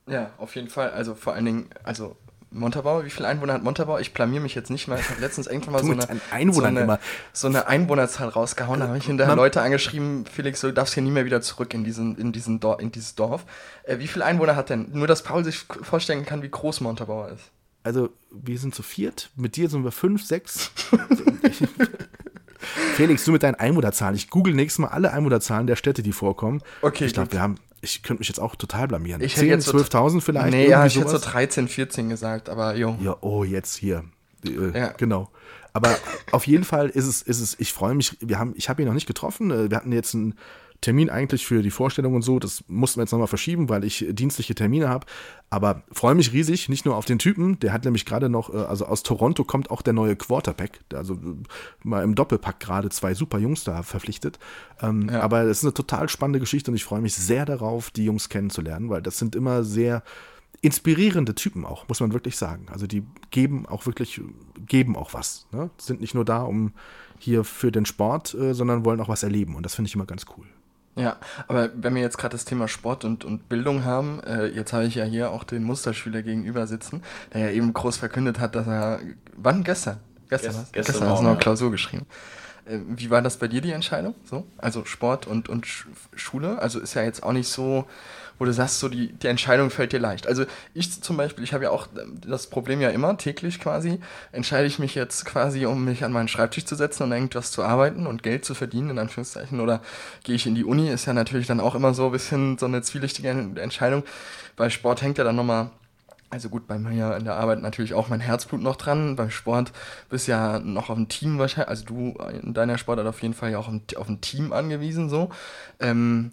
Ja, auf jeden Fall. Also vor allen Dingen, also Montabaur, wie viele Einwohner hat Montabaur? Ich blamier mich jetzt nicht mal. Ich habe letztens irgendwann mal so eine, so, eine, so eine, Einwohnerzahl rausgehauen. Da habe ich hinterher Leute angeschrieben, Felix, du darfst hier nie mehr wieder zurück in, diesen, in, diesen Dor in dieses Dorf. Äh, wie viele Einwohner hat denn? Nur, dass Paul sich vorstellen kann, wie groß Montabaur ist also wir sind zu viert, mit dir sind wir fünf, sechs. Felix, du mit deinen Einwohnerzahlen. Ich google nächstes Mal alle Einwohnerzahlen der Städte, die vorkommen. Okay. Ich glaube, wir haben, ich könnte mich jetzt auch total blamieren. Ich 10, 12.000 vielleicht? Nee, ja, ich sowas. hätte so 13, 14 gesagt, aber jo. Ja, oh, jetzt hier. Äh, ja. Genau. Aber auf jeden Fall ist es, ist es, ich freue mich, wir haben, ich habe ihn noch nicht getroffen. Äh, wir hatten jetzt ein Termin eigentlich für die Vorstellung und so. Das mussten wir jetzt nochmal verschieben, weil ich dienstliche Termine habe. Aber freue mich riesig, nicht nur auf den Typen, der hat nämlich gerade noch, äh, also aus Toronto kommt auch der neue Quarterback, also mal im Doppelpack gerade zwei super Jungs da verpflichtet. Ähm, ja. Aber es ist eine total spannende Geschichte und ich freue mich sehr darauf, die Jungs kennenzulernen, weil das sind immer sehr inspirierende Typen auch, muss man wirklich sagen. Also die geben auch wirklich, geben auch was. Ne? Sind nicht nur da, um hier für den Sport, äh, sondern wollen auch was erleben und das finde ich immer ganz cool. Ja, aber wenn wir jetzt gerade das Thema Sport und, und Bildung haben, äh, jetzt habe ich ja hier auch den Musterschüler gegenüber sitzen, der ja eben groß verkündet hat, dass er, wann? Gestern? Gestern, Gest, gestern, gestern hast du noch eine Klausur geschrieben. Äh, wie war das bei dir, die Entscheidung? So? Also Sport und, und Schule? Also ist ja jetzt auch nicht so, wo du sagst, so die, die Entscheidung fällt dir leicht. Also ich zum Beispiel, ich habe ja auch das Problem ja immer, täglich quasi, entscheide ich mich jetzt quasi, um mich an meinen Schreibtisch zu setzen und irgendwas zu arbeiten und Geld zu verdienen, in Anführungszeichen, oder gehe ich in die Uni, ist ja natürlich dann auch immer so ein bisschen so eine zwielichtige Entscheidung. Bei Sport hängt ja dann nochmal Also gut, bei mir in der Arbeit natürlich auch mein Herzblut noch dran. Beim Sport bist ja noch auf ein Team wahrscheinlich, also du in deiner Sportart auf jeden Fall ja auch auf ein Team angewiesen so. Ähm,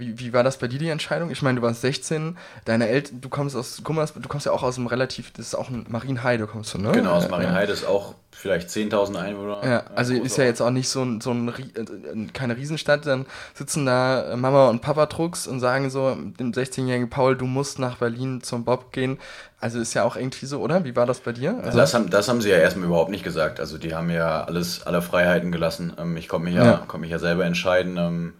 wie, wie war das bei dir die Entscheidung? Ich meine, du warst 16, deine Eltern, du kommst aus Gummers, du kommst ja auch aus einem relativ, das ist auch ein Marienheide, kommst du, ne? Genau, aus Marienheide ist auch vielleicht 10.000 Einwohner. Ja, also ist ja jetzt auch nicht so ein, so ein äh, keine Riesenstadt, dann sitzen da Mama und Papa Drucks und sagen so dem 16-jährigen Paul, du musst nach Berlin zum Bob gehen. Also ist ja auch irgendwie so, oder? Wie war das bei dir? Also das, haben, das haben sie ja erstmal überhaupt nicht gesagt. Also die haben ja alles, alle Freiheiten gelassen. Ähm, ich konnte mich ja, ja. Konnte mich ja selber entscheiden ähm,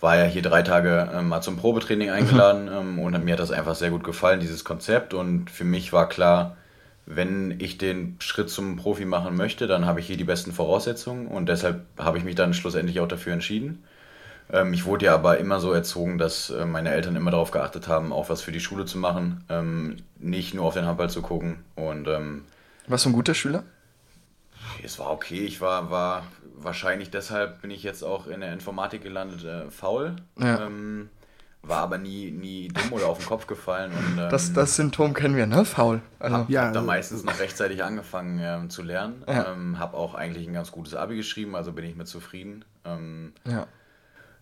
war ja hier drei Tage ähm, mal zum Probetraining eingeladen mhm. ähm, und mir hat das einfach sehr gut gefallen, dieses Konzept. Und für mich war klar, wenn ich den Schritt zum Profi machen möchte, dann habe ich hier die besten Voraussetzungen und deshalb habe ich mich dann schlussendlich auch dafür entschieden. Ähm, ich wurde ja aber immer so erzogen, dass äh, meine Eltern immer darauf geachtet haben, auch was für die Schule zu machen, ähm, nicht nur auf den Handball zu gucken. Und, ähm, Warst du ein guter Schüler? Es war okay, ich war, war wahrscheinlich deshalb bin ich jetzt auch in der Informatik gelandet, äh, faul. Ja. Ähm, war aber nie, nie dumm oder auf den Kopf gefallen. Und, ähm, das, das Symptom kennen wir, ne? Faul. Also, hab, ja, hab da meistens noch rechtzeitig angefangen ähm, zu lernen. Ja. Ähm, hab auch eigentlich ein ganz gutes Abi geschrieben, also bin ich mit zufrieden. Ähm, ja.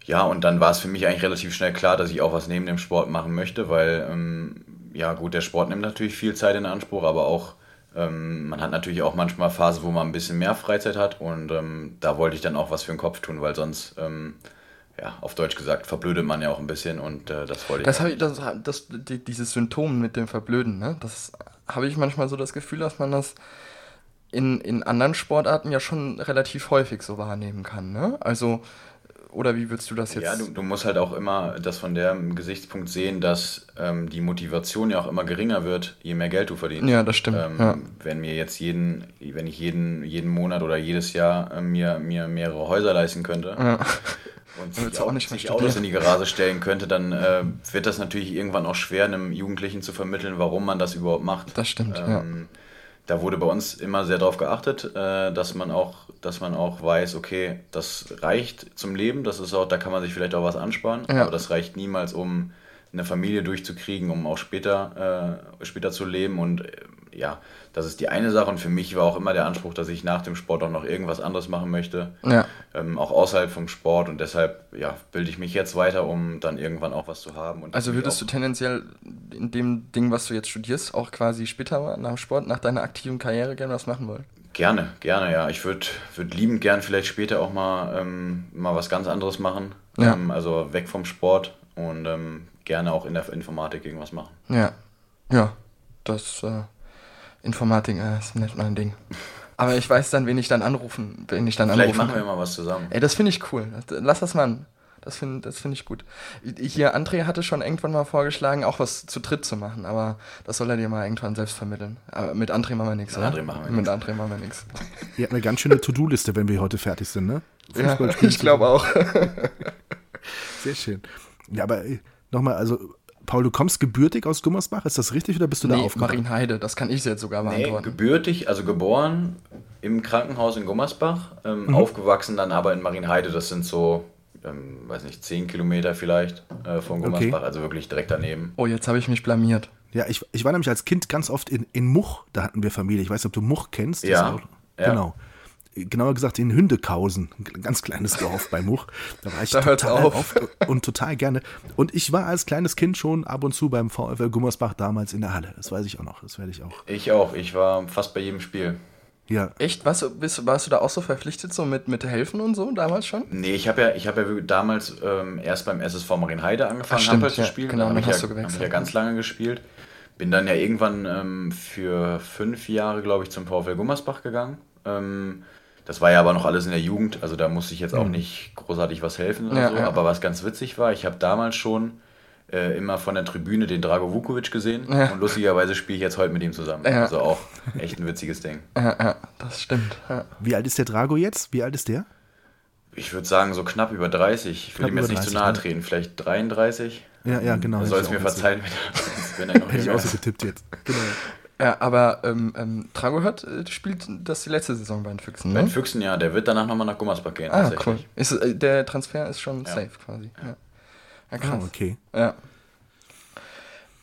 Ja, und dann war es für mich eigentlich relativ schnell klar, dass ich auch was neben dem Sport machen möchte, weil, ähm, ja gut, der Sport nimmt natürlich viel Zeit in Anspruch, aber auch ähm, man hat natürlich auch manchmal Phasen, wo man ein bisschen mehr Freizeit hat und ähm, da wollte ich dann auch was für den Kopf tun, weil sonst, ähm, ja, auf Deutsch gesagt, verblödet man ja auch ein bisschen und äh, das wollte ich. Das habe ich, das, das, die, dieses Symptom mit dem Verblöden, ne? das habe ich manchmal so das Gefühl, dass man das in, in anderen Sportarten ja schon relativ häufig so wahrnehmen kann. Ne? Also oder wie würdest du das jetzt? Ja, du, du musst halt auch immer das von dem Gesichtspunkt sehen, dass ähm, die Motivation ja auch immer geringer wird, je mehr Geld du verdienst. Ja, das stimmt. Ähm, ja. Wenn mir jetzt jeden, wenn ich jeden, jeden Monat oder jedes Jahr äh, mir, mir mehrere Häuser leisten könnte ja. und sich, auch nicht sich Autos in die Garage stellen könnte, dann äh, wird das natürlich irgendwann auch schwer, einem Jugendlichen zu vermitteln, warum man das überhaupt macht. Das stimmt. Ähm, ja da wurde bei uns immer sehr darauf geachtet, äh, dass man auch, dass man auch weiß, okay, das reicht zum Leben, das ist auch, da kann man sich vielleicht auch was ansparen, ja. aber das reicht niemals, um eine Familie durchzukriegen, um auch später, äh, später zu leben und äh, ja, das ist die eine Sache und für mich war auch immer der Anspruch, dass ich nach dem Sport auch noch irgendwas anderes machen möchte, ja. ähm, auch außerhalb vom Sport und deshalb ja, bilde ich mich jetzt weiter, um dann irgendwann auch was zu haben. also würdest du tendenziell in dem Ding, was du jetzt studierst, auch quasi später nach dem Sport, nach deiner aktiven Karriere gerne was machen wollen? Gerne, gerne, ja. Ich würde würd liebend gern vielleicht später auch mal, ähm, mal was ganz anderes machen. Ja. Ähm, also weg vom Sport und ähm, gerne auch in der Informatik irgendwas machen. Ja, ja. Das äh, Informatik äh, ist nicht mein Ding. Aber ich weiß dann, wen ich dann anrufen, wen ich dann Vielleicht anrufen machen wir mal was zusammen. Ey, das finde ich cool. Lass das mal. Das finde das find ich gut. Hier, André hatte schon irgendwann mal vorgeschlagen, auch was zu dritt zu machen, aber das soll er dir mal irgendwann selbst vermitteln. Aber mit André machen wir nichts, oder? André machen wir mit André machen wir nichts. Ihr habt eine ganz schöne To-Do-Liste, wenn wir heute fertig sind, ne? Ja, ich glaube auch. Sehr schön. Ja, aber nochmal, also Paul, du kommst gebürtig aus Gummersbach, ist das richtig oder bist du nee, da aufgewachsen? Marienheide, das kann ich jetzt sogar beantworten. Nee, gebürtig, also geboren im Krankenhaus in Gummersbach, ähm, mhm. aufgewachsen dann aber in Marienheide, das sind so, ähm, weiß nicht, zehn Kilometer vielleicht äh, von Gummersbach, okay. also wirklich direkt daneben. Oh, jetzt habe ich mich blamiert. Ja, ich, ich war nämlich als Kind ganz oft in, in Much, da hatten wir Familie. Ich weiß nicht, ob du Much kennst. Ja, ja. Genau genauer gesagt in Hündekausen, ein ganz kleines Dorf bei Much. Da war ich da total oft und total gerne. Und ich war als kleines Kind schon ab und zu beim VfL Gummersbach damals in der Halle. Das weiß ich auch noch. Das werde ich auch. Ich auch. Ich war fast bei jedem Spiel. Ja. Echt? Warst du, bist, warst du da auch so verpflichtet, so mit, mit Helfen und so damals schon? Nee, ich habe ja, hab ja damals ähm, erst beim SSV Marienheide angefangen, Ach, stimmt, zu ja, spielen. Genau, dann habe ich, ja, hab ich ja ganz lange gespielt. Bin dann ja irgendwann ähm, für fünf Jahre, glaube ich, zum VfL Gummersbach gegangen. Ähm, das war ja aber noch alles in der Jugend, also da musste ich jetzt auch mhm. nicht großartig was helfen oder ja, so. Ja. Aber was ganz witzig war, ich habe damals schon äh, immer von der Tribüne den Drago Vukovic gesehen ja. und lustigerweise spiele ich jetzt heute mit ihm zusammen. Also auch echt ein witziges Ding. Ja, ja das stimmt. Wie alt ist der Drago jetzt? Wie alt ist der? Ich würde sagen so knapp über 30. Ich will ihm jetzt nicht 30, zu nahe treten, vielleicht 33. Ja, ja, genau. Er soll es mir verzeihen, wenn er, wenn er noch Hätte ich auch so getippt jetzt. Genau. Ja, aber ähm, ähm, Tragohört äh, spielt das die letzte Saison bei den Füchsen, ne? Bei den Füchsen, ja. Der wird danach nochmal nach Gummersbach gehen. Ah, cool. Ist, äh, der Transfer ist schon ja. safe quasi. Ja, ja krass. Ah, okay. Ja.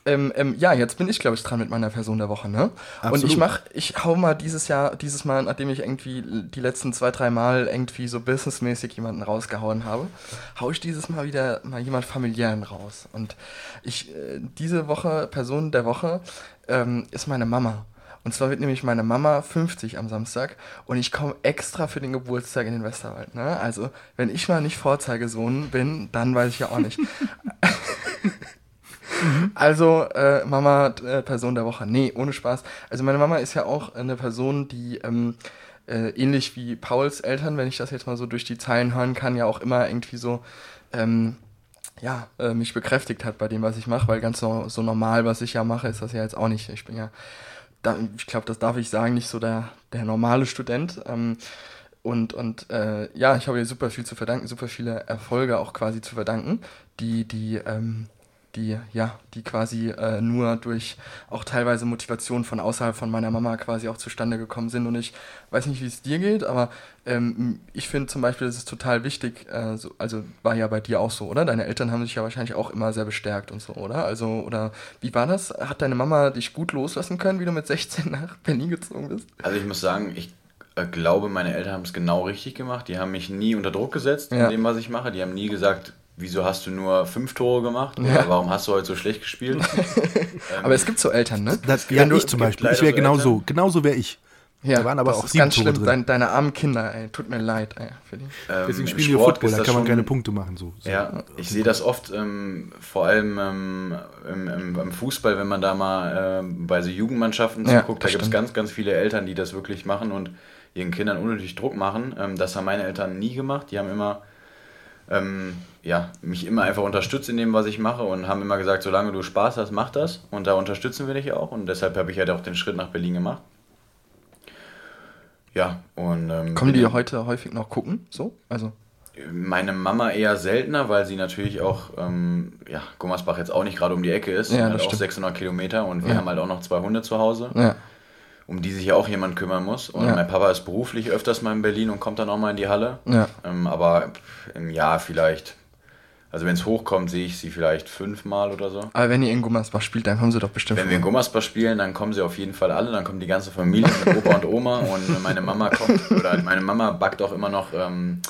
Ähm, ähm, ja, jetzt bin ich, glaube ich, dran mit meiner Person der Woche, ne? Absolut. Und ich mach, ich hau mal dieses Jahr, dieses Mal, nachdem ich irgendwie die letzten zwei, drei Mal irgendwie so businessmäßig jemanden rausgehauen habe, hau ich dieses Mal wieder mal jemand familiären raus. Und ich, äh, diese Woche, Person der Woche, ähm, ist meine Mama. Und zwar wird nämlich meine Mama 50 am Samstag und ich komme extra für den Geburtstag in den Westerwald. Ne? Also, wenn ich mal nicht Vorzeigesohn bin, dann weiß ich ja auch nicht. Also, äh, Mama, äh, Person der Woche. Nee, ohne Spaß. Also, meine Mama ist ja auch eine Person, die ähm, äh, ähnlich wie Pauls Eltern, wenn ich das jetzt mal so durch die Zeilen hören kann, ja auch immer irgendwie so. Ähm, ja, äh, mich bekräftigt hat bei dem, was ich mache, weil ganz so, so normal, was ich ja mache, ist das ja jetzt auch nicht. Ich bin ja, da, ich glaube, das darf ich sagen, nicht so der, der normale Student. Ähm, und und äh, ja, ich habe ihr super viel zu verdanken, super viele Erfolge auch quasi zu verdanken, die, die, ähm, die, ja, die quasi äh, nur durch auch teilweise Motivation von außerhalb von meiner Mama quasi auch zustande gekommen sind. Und ich weiß nicht, wie es dir geht, aber ähm, ich finde zum Beispiel, das ist total wichtig, äh, so, also war ja bei dir auch so, oder? Deine Eltern haben sich ja wahrscheinlich auch immer sehr bestärkt und so, oder? Also, oder wie war das? Hat deine Mama dich gut loslassen können, wie du mit 16 nach Berlin gezogen bist? Also ich muss sagen, ich äh, glaube, meine Eltern haben es genau richtig gemacht. Die haben mich nie unter Druck gesetzt Ja. in dem, was ich mache. Die haben nie gesagt, wieso hast du nur fünf Tore gemacht? Ja. Oder warum hast du heute so schlecht gespielt? Aber es gibt so Eltern, ne? Das, ja, du- ich zum Beispiel. Ich wäre so genau Eltern. so. Genauso wäre ich. Ja, Da waren aber das auch ist ganz Tore schlimm. Deine, deine armen Kinder, ey. Tut mir leid, ey, für die. Ähm, Deswegen spielen wir Football, da kann man keine Punkte machen. So. so. Ja, ich sehe das oft, ähm, vor allem ähm, im, im, im Fußball, wenn man da mal ähm, bei so Jugendmannschaften Ja, zuguckt, da gibt es ganz, ganz viele Eltern, die das wirklich machen und ihren Kindern unnötig Druck machen. Ähm, das haben meine Eltern nie gemacht. Die haben immer ähm, ja, mich immer einfach unterstützt in dem, was ich mache und haben immer gesagt, solange du Spaß hast, mach das. Und da unterstützen wir dich auch und deshalb habe ich halt auch den Schritt nach Berlin gemacht. Ja, und ähm, Kommen die heute häufig noch gucken? So? Also. meine Mama eher seltener, weil sie natürlich auch, ähm, ja, Gummersbach jetzt auch nicht gerade um die Ecke ist. Ja, das auch stimmt. 600 Kilometer und wir Ja. haben halt auch noch zwei Hunde zu Hause, Ja. Um die sich ja auch jemand kümmern muss. Und Ja. mein Papa ist beruflich öfters mal in Berlin und kommt dann auch mal in die Halle. Ja. Ähm, aber im Jahr vielleicht, also wenn es hochkommt, sehe ich sie vielleicht fünfmal oder so. Aber wenn ihr in Gummersbach spielt, dann kommen sie doch bestimmt Wenn wir in. Gummersbach spielen, dann kommen sie auf jeden Fall alle, dann kommt die ganze Familie mit Opa und Oma und meine Mama kommt, oder meine Mama backt auch immer noch ähm,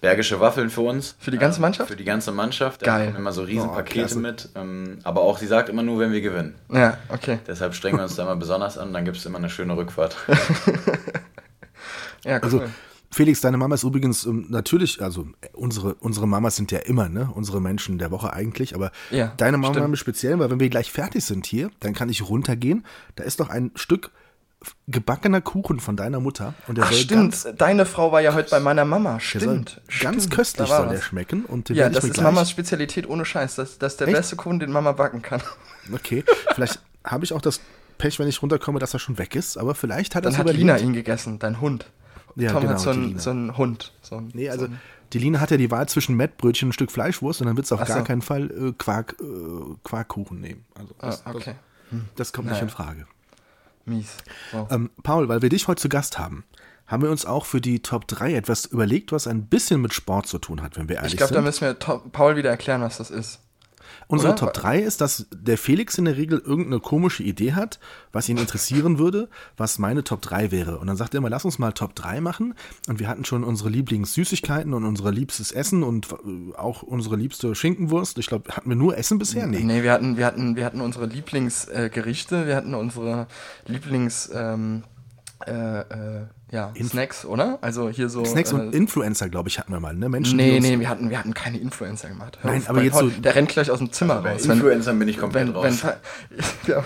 bergische Waffeln für uns. Für die ganze Mannschaft? Für die ganze Mannschaft. Da Geil. kommen immer so riesen Oh, mit. Ähm, aber auch, sie sagt immer nur, wenn wir gewinnen. Ja, okay. Deshalb strengen wir uns da mal besonders an, dann gibt es immer eine schöne Rückfahrt. Ja, cool. Also, Felix, deine Mama ist übrigens ähm, natürlich, also äh, unsere, unsere Mamas sind ja immer, ne, unsere Menschen der Woche eigentlich, aber Ja, deine Mama stimmt. im Speziellen, weil wenn wir gleich fertig sind hier, dann kann ich runtergehen. Da ist doch ein Stück gebackener Kuchen von deiner Mutter. Und der Ach, soll stimmt. Ganz, Deine Frau war ja heute bei meiner Mama. Stimmt. ganz stimmt. köstlich soll der schmecken. Und den Ja, das ist gleich, Mamas Spezialität ohne Scheiß. Das, das ist der Echt? beste Kuchen, den Mama backen kann. Okay, vielleicht habe ich auch das Pech, wenn ich runterkomme, dass er schon weg ist, aber vielleicht hat er Dann hat. Lina ihn gegessen, dein Hund. Ja, Tom genau, hat so einen, so einen Hund. So ein, Nee, also so ein, die Lina hat ja die Wahl zwischen Mettbrötchen und ein Stück Fleischwurst und dann wird es auf Ach gar so. keinen Fall äh, Quark, äh, Quarkkuchen nehmen. Also ah, das, okay. das, das kommt nicht Naja. in Frage. Mies. So. Ähm, Paul, weil wir dich heute zu Gast haben, haben wir uns auch für die Top 3 etwas überlegt, was ein bisschen mit Sport zu tun hat, wenn wir ehrlich ich glaube, da sind. müssen wir Paul wieder erklären, was das ist. Unsere oder? Top 3 ist, dass der Felix in der Regel irgendeine komische Idee hat, was ihn interessieren würde, was meine Top 3 wäre. Und dann sagt er immer, lass uns mal Top 3 machen. Und wir hatten schon unsere Lieblingssüßigkeiten und unser liebstes Essen und äh, auch unsere liebste Schinkenwurst. Ich glaube, hatten wir nur Essen bisher? Nee. Nee, wir hatten, wir hatten, wir hatten unsere Lieblingsgerichte, äh, wir hatten unsere Lieblings, ähm, äh, äh, ja, Snacks, oder? Also hier so. Snacks äh, und Influencer, glaube ich, hatten wir mal. Ne? Menschen, Nee, nee, wir hatten, wir hatten keine Influencer gemacht. Hör Nein, auf, aber jetzt Paul, so- Der rennt gleich aus dem Zimmer Bei raus. Wenn, Influencern bin ich komplett wenn, raus. wenn, ja.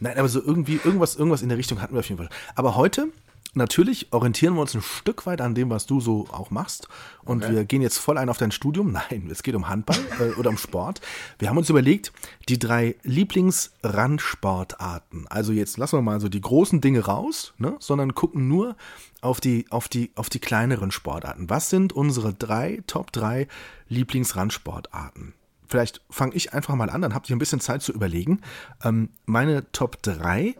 Nein, aber so irgendwie, irgendwas, irgendwas in der Richtung hatten wir auf jeden Fall. Aber heute, natürlich, orientieren wir uns ein Stück weit an dem, was du so auch machst. Und wir gehen jetzt voll ein auf dein Studium. Nein, es geht um Handball äh, oder um Sport. Wir haben uns überlegt, die drei Lieblingsrandsportarten. Also jetzt lassen wir mal so die großen Dinge raus, ne? sondern gucken nur auf die, auf die, auf die kleineren Sportarten. Was sind unsere drei, Top drei Lieblingsrandsportarten? Vielleicht fange ich einfach mal an, dann habt ihr ein bisschen Zeit zu überlegen. Ähm, meine Top 3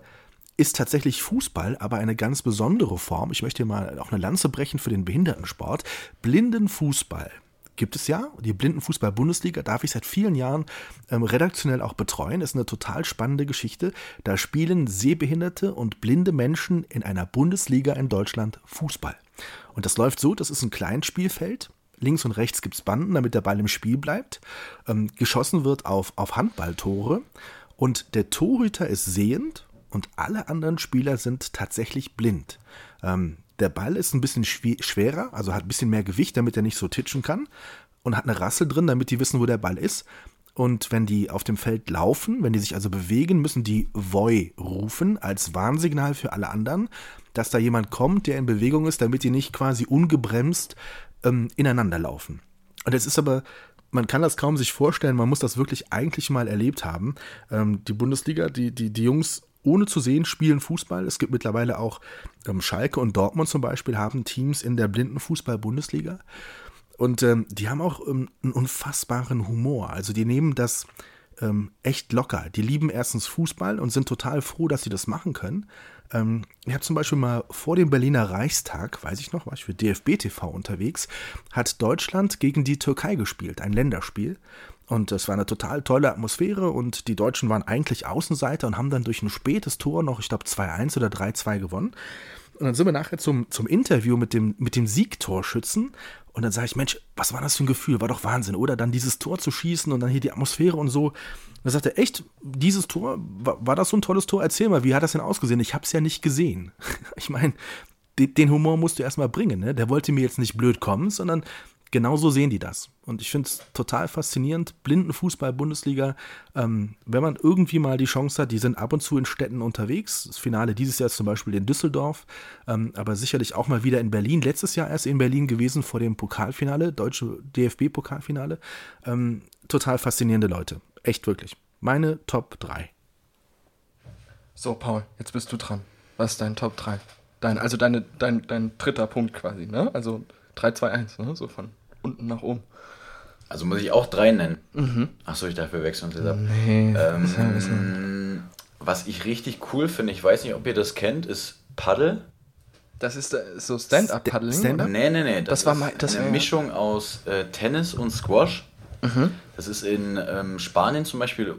ist tatsächlich Fußball, aber eine ganz besondere Form. Ich möchte hier mal auch eine Lanze brechen für den Behindertensport. Blindenfußball gibt es ja. Die Blindenfußball-Bundesliga darf ich seit vielen Jahren ähm, redaktionell auch betreuen. Ist eine total spannende Geschichte. Da spielen sehbehinderte und blinde Menschen in einer Bundesliga in Deutschland Fußball. Und das läuft so, das ist ein Kleinspielfeld. Links und rechts gibt es Banden, damit der Ball im Spiel bleibt. Ähm, geschossen wird auf, auf Handballtore. Und der Torhüter ist sehend und alle anderen Spieler sind tatsächlich blind. Ähm, der Ball ist ein bisschen schwerer, also hat ein bisschen mehr Gewicht, damit er nicht so titschen kann. Und hat eine Rassel drin, damit die wissen, wo der Ball ist. Und wenn die auf dem Feld laufen, wenn die sich also bewegen, müssen die Voi rufen als Warnsignal für alle anderen, dass da jemand kommt, der in Bewegung ist, damit die nicht quasi ungebremst ähm, ineinander laufen. Und es ist aber, man kann das kaum sich vorstellen, man muss das wirklich eigentlich mal erlebt haben. Ähm, die Bundesliga, die, die, die Jungs ohne zu sehen spielen Fußball. Es gibt mittlerweile auch ähm, Schalke und Dortmund zum Beispiel haben Teams in der Blindenfußball-Bundesliga. Und ähm, die haben auch ähm, einen unfassbaren Humor. Also die nehmen das ähm, echt locker. Die lieben erstens Fußball und sind total froh, dass sie das machen können. Ähm, ich habe zum Beispiel mal vor dem Berliner Reichstag, weiß ich noch, war ich für DFB TV unterwegs, hat Deutschland gegen die Türkei gespielt, ein Länderspiel. Und es war eine total tolle Atmosphäre und die Deutschen waren eigentlich Außenseiter und haben dann durch ein spätes Tor noch, ich glaube, 2-1 oder 3-2 gewonnen. Und dann sind wir nachher zum, zum Interview mit dem, mit dem Siegtorschützen und dann sage ich, Mensch, was war das für ein Gefühl? War doch Wahnsinn, oder? Dann dieses Tor zu schießen und dann hier die Atmosphäre und so. Und dann sagt er, echt, dieses Tor, war, war das so ein tolles Tor? Erzähl mal, wie hat das denn ausgesehen? Ich habe es ja nicht gesehen. Ich meine, den Humor musst du erstmal bringen. Ne? Der wollte mir jetzt nicht blöd kommen, sondern genauso sehen die das. Und ich finde es total faszinierend. Blindenfußball-Bundesliga, ähm, wenn man irgendwie mal die Chance hat, die sind ab und zu in Städten unterwegs. Das Finale dieses Jahr zum Beispiel in Düsseldorf, ähm, aber sicherlich auch mal wieder in Berlin. Letztes Jahr erst in Berlin gewesen vor dem Pokalfinale, deutsche DFB-Pokalfinale. Ähm, total faszinierende Leute. Echt wirklich. Meine Top 3. So, Paul, jetzt bist du dran. Was ist dein Top 3? Dein, also deine, dein, dein dritter Punkt quasi, ne? Also 3, 2, 1, ne? So von unten nach oben. Also muss ich auch drei nennen. Mhm. Achso, ich dachte, wir wechseln uns jetzt ab. Nee. Ähm, was ich richtig cool finde, ich weiß nicht, ob ihr das kennt, ist Paddle. Das ist äh, so Stand-Up-Paddling? Stand nee, nee, nee. Das, das war mal, das eine Mischung aus äh, Tennis und Squash. Mhm. Das ist in ähm, Spanien zum Beispiel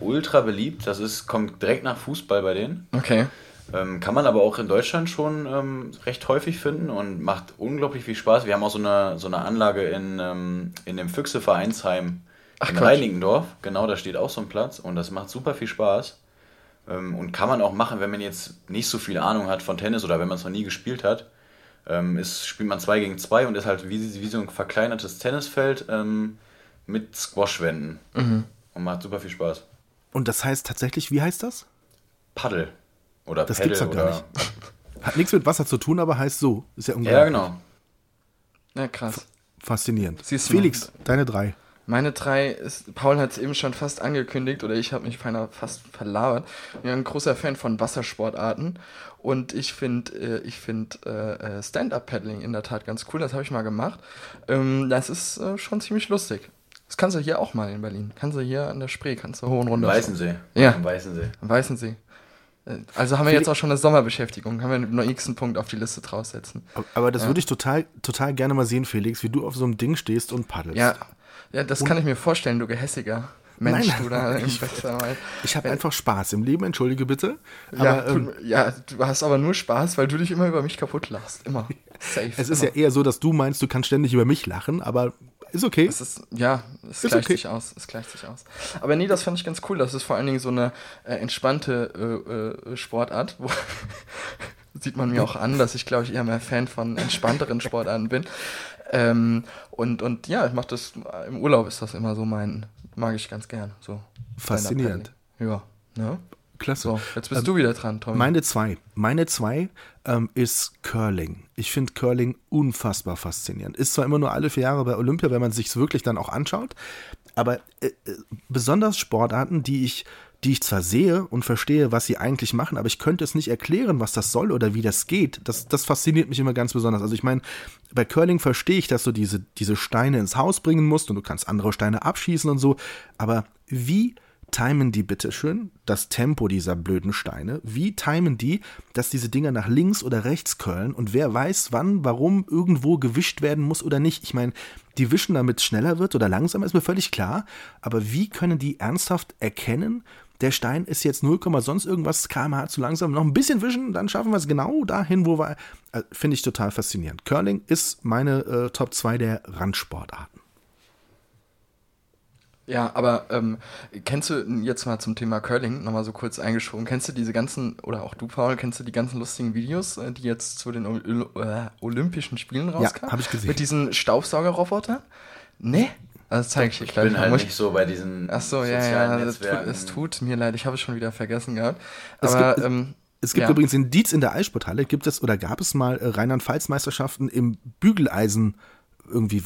ultra beliebt. Das ist, kommt direkt nach Fußball bei denen. Okay. Ähm, kann man aber auch in Deutschland schon ähm, recht häufig finden und macht unglaublich viel Spaß. Wir haben auch so eine, so eine Anlage in, ähm, in dem Füchse-Vereinsheim in Reinigendorf. Genau, da steht auch so ein Platz und das macht super viel Spaß. Ähm, und kann man auch machen, wenn man jetzt nicht so viel Ahnung hat von Tennis oder wenn man es noch nie gespielt hat. Ähm, ist, spielt man 2 gegen 2 und ist halt wie, wie so ein verkleinertes Tennisfeld ähm, mit Squashwänden. Mhm. Und macht super viel Spaß. Und das heißt tatsächlich, wie heißt das? Paddel. Oder das Pedal gibt's doch gar nicht. Hat nichts mit Wasser zu tun, aber heißt so. Ist ja unglaublich. Ja, genau. Ja, krass. Faszinierend. Siehst Felix, mal. deine drei. Meine drei ist, Paul hat es eben schon fast angekündigt oder ich habe mich fast verlabert. Ich bin ein großer Fan von Wassersportarten und ich finde äh, ich find, äh, äh, Stand-Up-Paddling in der Tat ganz cool. Das habe ich mal gemacht. Ähm, das ist äh, schon ziemlich lustig. Das kannst du hier auch mal in Berlin. Kannst du hier an der Spree, kannst du hoch und runter. Weißensee. Ja. Am Weißensee. Am Weißensee. Also haben wir jetzt auch schon eine Sommerbeschäftigung, haben wir einen nächsten Punkt auf die Liste draufsetzen. Aber das ja. würde ich total, total gerne mal sehen, Felix, wie du auf so einem Ding stehst und paddelst. Ja, ja das und kann ich mir vorstellen, du gehässiger. Mensch, Nein, du da ich, ich habe einfach Spaß im Leben, entschuldige bitte. Aber, ja, ähm, ja, du hast aber nur Spaß, weil du dich immer über mich kaputt lachst. Immer. Safe. Es ist immer. ja eher so, dass du meinst, du kannst ständig über mich lachen, aber ist okay. Es ist, ja, es ist gleicht okay. sich aus. Es gleicht sich aus. Aber nee, das fand ich ganz cool. Das ist vor allen Dingen so eine äh, entspannte äh, äh, Sportart, wo sieht man mir auch an, dass ich, glaube ich, eher mehr Fan von entspannteren Sportarten bin. Ähm, und, und ja, ich mache das, im Urlaub ist das immer so mein, mag ich ganz gern. So. Faszinierend. Ja. Ne? Klasse. So, jetzt bist ähm, du wieder dran, Tommy. Meine zwei. Meine zwei ähm, ist Curling. Ich finde Curling unfassbar faszinierend. Ist zwar immer nur alle vier Jahre bei Olympia, wenn man sich es wirklich dann auch anschaut, aber äh, äh, besonders Sportarten, die ich die ich zwar sehe und verstehe, was sie eigentlich machen, aber ich könnte es nicht erklären, was das soll oder wie das geht. Das, das fasziniert mich immer ganz besonders. Also ich meine, bei Curling verstehe ich, dass du diese, diese Steine ins Haus bringen musst und du kannst andere Steine abschießen und so, aber wie timen die bitteschön das Tempo dieser blöden Steine? Wie timen die, dass diese Dinger nach links oder rechts curlen? Und wer weiß, wann, warum irgendwo gewischt werden muss oder nicht? Ich meine, die wischen, damit es schneller wird oder langsamer, ist mir völlig klar. Aber wie können die ernsthaft erkennen, der Stein ist jetzt 0, sonst irgendwas kmh zu langsam, noch ein bisschen wischen, dann schaffen wir es genau dahin, wo wir. Äh, Finde ich total faszinierend. Curling ist meine äh, Top 2 der Randsportarten. Ja, aber ähm, kennst du jetzt mal zum Thema Curling nochmal so kurz eingeschoben? Kennst du diese ganzen, oder auch du, Paul, kennst du die ganzen lustigen Videos, äh, die jetzt zu den Ol äh, Olympischen Spielen rauskamen? Ja, habe ich gesehen. Mit diesen Staubsaugerrobotern? Nee? Das zeige ich dir gleich. Ich bin halt nicht so bei diesen Ach so, ja, ja, es tut, es tut, mir leid, ich habe es schon wieder vergessen gehabt. Es aber, gibt, ähm, es gibt ja. übrigens in Dietz in der Eissporthalle, gibt es oder gab es mal äh, Rheinland-Pfalz-Meisterschaften im Bügeleisen irgendwie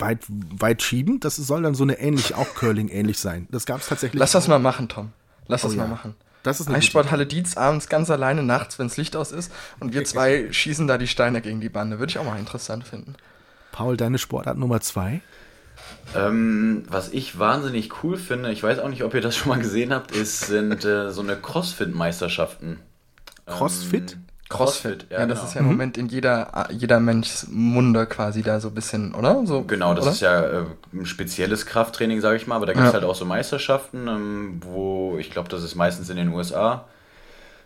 weit, weit schieben. Das soll dann so eine ähnlich, auch Curling ähnlich sein. Das gab es tatsächlich. Lass das mal machen, Tom. Lass oh, das ja. mal machen. Das ist Eissporthalle Dietz abends ganz alleine nachts, wenn das Licht aus ist und wir zwei schießen da die Steine gegen die Bande. Würde ich auch mal interessant finden. Paul, deine Sportart Nummer zwei? Ähm, was ich wahnsinnig cool finde, ich weiß auch nicht, ob ihr das schon mal gesehen habt, ist, sind äh, so eine Crossfit-Meisterschaften. Crossfit? Ähm, Crossfit, ja, ja das genau. ist ja im mhm. Moment in jeder, jeder Menschs Munde quasi da so ein bisschen, oder? So, genau, das oder? ist ja äh, ein spezielles Krafttraining, sage ich mal, aber da gibt es ja. halt auch so Meisterschaften, ähm, wo ich glaube, das ist meistens in den USA,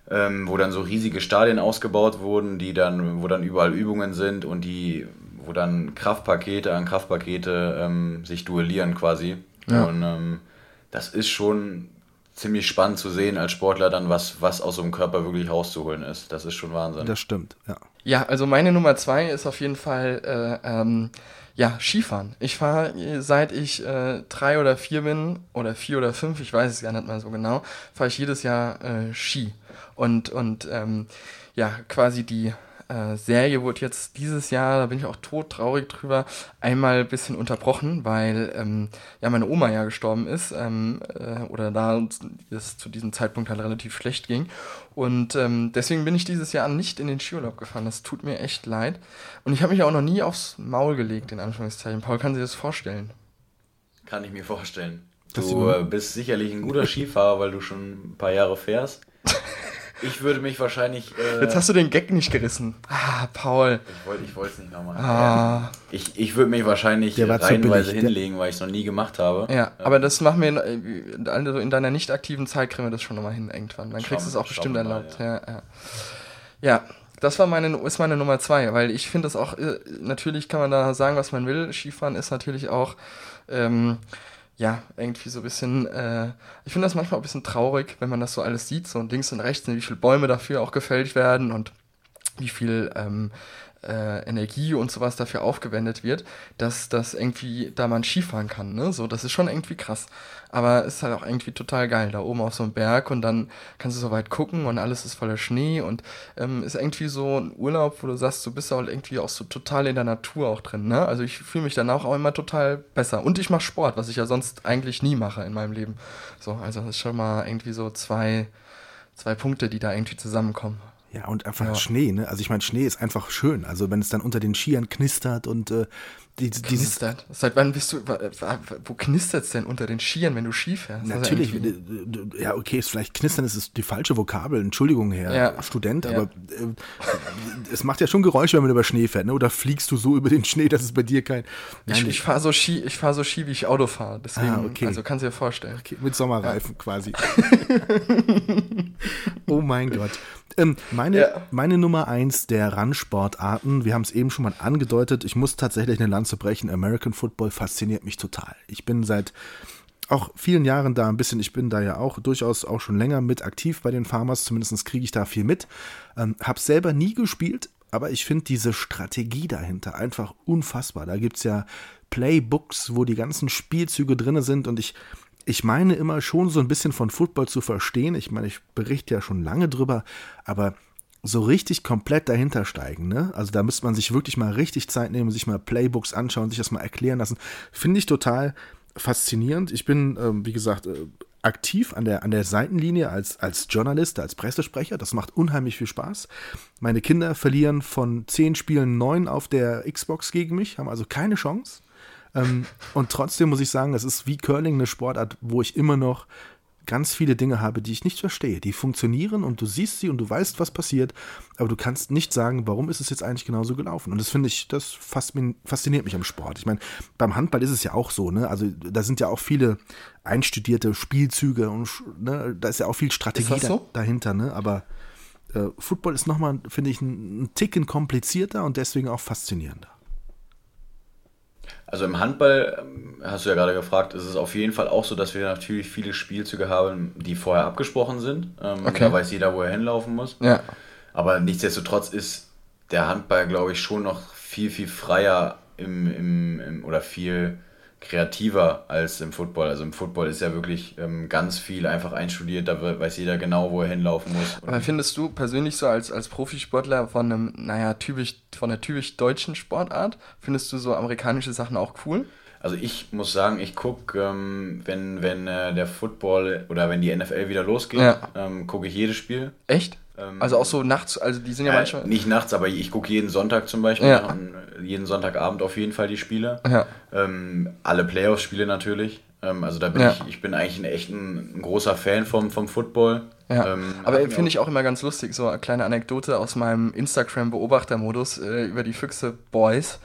ähm, wo dann so riesige Stadien ausgebaut wurden, die dann, wo dann überall Übungen sind und die, wo dann Kraftpakete an Kraftpakete ähm, sich duellieren quasi. Ja. Und ähm, das ist schon ziemlich spannend zu sehen als Sportler dann, was, was aus so einem Körper wirklich rauszuholen ist. Das ist schon Wahnsinn. Das stimmt, ja. Ja, also meine Nummer zwei ist auf jeden Fall äh, ähm, ja, Skifahren. Ich fahre seit ich äh, drei oder vier bin oder vier oder fünf, ich weiß es gar nicht mal so genau, fahre ich jedes Jahr äh, Ski. Und, und ähm, ja, quasi die äh, Serie wurde jetzt dieses Jahr, da bin ich auch todtraurig drüber, einmal ein bisschen unterbrochen, weil ähm, ja meine Oma ja gestorben ist ähm, äh, oder da es zu diesem Zeitpunkt halt relativ schlecht ging. Und ähm, deswegen bin ich dieses Jahr nicht in den Skiurlaub gefahren. Das tut mir echt leid. Und ich habe mich auch noch nie aufs Maul gelegt, in Anführungszeichen. Paul, kann sich das vorstellen? Kann ich mir vorstellen. Du äh, bist sicherlich ein guter Skifahrer, weil du schon ein paar Jahre fährst. Ich würde mich wahrscheinlich. Äh, Jetzt hast du den Gag nicht gerissen. Ah, Paul. Ich wollte ich es nicht nochmal. Ah. Ich, ich würde mich wahrscheinlich reihenweise hinlegen, weil ich es noch nie gemacht habe. Ja, aber das machen wir in, also in deiner nicht aktiven Zeit, kriegen wir das schon nochmal hin irgendwann. Dann kriegst du es auch bestimmt erlaubt. Ja. Ja, ja. ja, das war meine, ist meine Nummer zwei, weil ich finde das auch, äh, natürlich kann man da sagen, was man will. Skifahren ist natürlich auch. Ähm, ja, irgendwie so ein bisschen, äh, ich finde das manchmal ein bisschen traurig, wenn man das so alles sieht, so links und rechts, wie viele Bäume dafür auch gefällt werden und wie viel ähm, äh, Energie und sowas dafür aufgewendet wird, dass das irgendwie da man Skifahren kann. Ne? So, das ist schon irgendwie krass. Aber es ist halt auch irgendwie total geil, da oben auf so einem Berg und dann kannst du so weit gucken und alles ist voller Schnee und ähm, ist irgendwie so ein Urlaub, wo du sagst, du bist auch irgendwie auch so total in der Natur auch drin. Ne? Also ich fühle mich danach auch immer total besser. Und ich mache Sport, was ich ja sonst eigentlich nie mache in meinem Leben. So, also das ist schon mal irgendwie so zwei, zwei Punkte, die da irgendwie zusammenkommen. Ja, und einfach ja. Schnee, ne? Also ich meine, Schnee ist einfach schön. Also wenn es dann unter den Skiern knistert und äh, die, knistert. Seit wann bist du, wo knistert es denn unter den Skiern, wenn du Ski fährst? Natürlich, ja, okay, ist vielleicht knistern ist die falsche Vokabel, Entschuldigung, Herr ja. Student, ja. aber äh, es macht ja schon Geräusche, wenn man über Schnee fährt, ne? Oder fliegst du so über den Schnee, dass es bei dir kein. Nein, ich, ich fahre so Ski, ich fahre so Ski, wie ich Auto fahre. Deswegen, ah, okay. also kannst du dir vorstellen. Okay, mit Sommerreifen ja. quasi. oh mein Gott. Ähm, meine, ja. meine Nummer eins der Randsportarten, wir haben es eben schon mal angedeutet, ich muss tatsächlich eine Lanze brechen. American Football fasziniert mich total. Ich bin seit auch vielen Jahren da ein bisschen, ich bin da ja auch durchaus auch schon länger mit aktiv bei den Farmers, zumindest kriege ich da viel mit. Ähm, hab selber nie gespielt, aber ich finde diese Strategie dahinter einfach unfassbar. Da gibt es ja Playbooks, wo die ganzen Spielzüge drin sind und ich ich meine immer schon so ein bisschen von Football zu verstehen. Ich meine, ich berichte ja schon lange drüber, aber so richtig komplett dahinter steigen, ne? Also da müsste man sich wirklich mal richtig Zeit nehmen, sich mal Playbooks anschauen, sich das mal erklären lassen. Finde ich total faszinierend. Ich bin, ähm, wie gesagt, äh, aktiv an der, an der Seitenlinie als, als Journalist, als Pressesprecher. Das macht unheimlich viel Spaß. Meine Kinder verlieren von zehn Spielen neun auf der Xbox gegen mich, haben also keine Chance. Ähm, und trotzdem muss ich sagen, es ist wie Curling eine Sportart, wo ich immer noch ganz viele Dinge habe, die ich nicht verstehe. Die funktionieren und du siehst sie und du weißt, was passiert, aber du kannst nicht sagen, warum ist es jetzt eigentlich genauso gelaufen. Und das finde ich, das fasziniert mich am Sport. Ich meine, beim Handball ist es ja auch so, ne? Also da sind ja auch viele einstudierte Spielzüge und ne? da ist ja auch viel Strategie so? dahinter, ne? Aber äh, Football ist nochmal, finde ich, ein, ein Ticken komplizierter und deswegen auch faszinierender. Also im Handball, ähm, hast du ja gerade gefragt, ist es auf jeden Fall auch so, dass wir natürlich viele Spielzüge haben, die vorher abgesprochen sind. Ähm, okay. Da weiß jeder, wo er hinlaufen muss. Ja. Aber nichtsdestotrotz ist der Handball, glaube ich, schon noch viel, viel freier im, im, im oder viel kreativer als im Football. Also im Football ist ja wirklich ähm, ganz viel einfach einstudiert, da weiß jeder genau, wo er hinlaufen muss. Aber findest du persönlich so als, als Profisportler von einem, naja, typisch, von der typisch deutschen Sportart, findest du so amerikanische Sachen auch cool? Also ich muss sagen, ich gucke, ähm, wenn, wenn äh, der Football oder wenn die NFL wieder losgeht, ja. ähm, gucke ich jedes Spiel. Echt? Ähm, also auch so nachts, also die sind ja äh, manchmal. Nicht nachts, aber ich gucke jeden Sonntag zum Beispiel, ja. jeden Sonntagabend auf jeden Fall die Spiele. Ja. Ähm, alle Playoff-Spiele natürlich. Ähm, also da bin ja. ich, ich bin eigentlich ein echt ein, ein, großer Fan vom, vom Football. Ja. Ähm, aber finde ich auch immer ganz lustig, so eine kleine Anekdote aus meinem Instagram-Beobachtermodus äh, über die Füchse Boys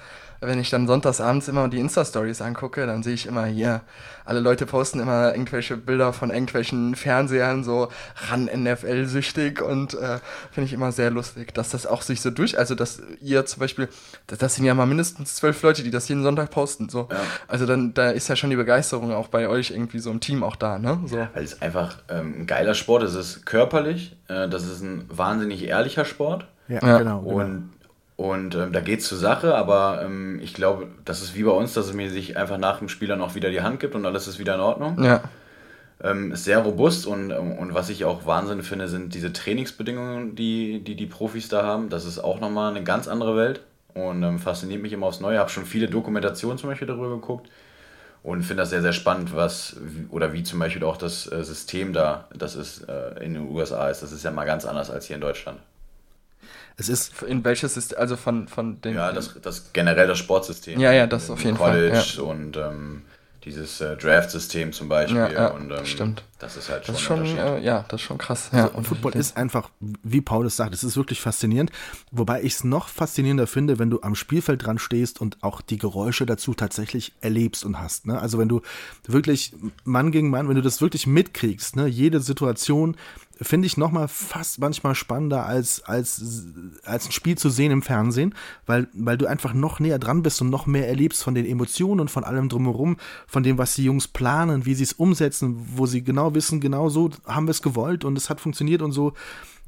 wenn ich dann sonntagsabends immer die Insta-Stories angucke, dann sehe ich immer hier, alle Leute posten immer irgendwelche Bilder von irgendwelchen Fernsehern, so ran NFL-süchtig und äh, finde ich immer sehr lustig, dass das auch sich so durch, also dass ihr zum Beispiel, das, das sind ja mal mindestens zwölf Leute, die das jeden Sonntag posten, so. Ja. Also dann, da ist ja schon die Begeisterung auch bei euch irgendwie so im Team auch da, ne? So. Weil es einfach ähm, ein geiler Sport ist, es ist körperlich, äh, das ist ein wahnsinnig ehrlicher Sport. Ja, ja. genau. Und genau und ähm, da geht es zur Sache, aber ähm, ich glaube, das ist wie bei uns, dass es mir sich einfach nach dem Spiel dann auch wieder die Hand gibt und alles ist wieder in Ordnung. Ja. Ähm, ist sehr robust und, und was ich auch Wahnsinn finde, sind diese Trainingsbedingungen, die die, die Profis da haben. Das ist auch nochmal eine ganz andere Welt und ähm, fasziniert mich immer aufs Neue. Ich habe schon viele Dokumentationen zum Beispiel darüber geguckt und finde das sehr, sehr spannend, was oder wie zum Beispiel auch das äh, System da, das ist äh, in den USA ist. Das ist ja mal ganz anders als hier in Deutschland. Es ist. In welches ist, also von, von dem. Ja, das, das generell das Sportsystem. Ja, ja, das auf jeden College Fall. College und ähm, dieses äh, Draft-System zum Beispiel. Ja, ja und, ähm, stimmt. Das ist halt das schon, ist schon äh, Ja, das ist schon krass. Also, ja, und Football ist einfach, wie Paulus sagt, es ist wirklich faszinierend. Wobei ich es noch faszinierender finde, wenn du am Spielfeld dran stehst und auch die Geräusche dazu tatsächlich erlebst und hast. Ne? Also wenn du wirklich Mann gegen Mann, wenn du das wirklich mitkriegst, ne? jede Situation, finde ich nochmal fast manchmal spannender als, als, als ein Spiel zu sehen im Fernsehen, weil, weil du einfach noch näher dran bist und noch mehr erlebst von den Emotionen und von allem drumherum, von dem, was die Jungs planen, wie sie es umsetzen, wo sie genau wissen, genau so haben wir es gewollt und es hat funktioniert und so.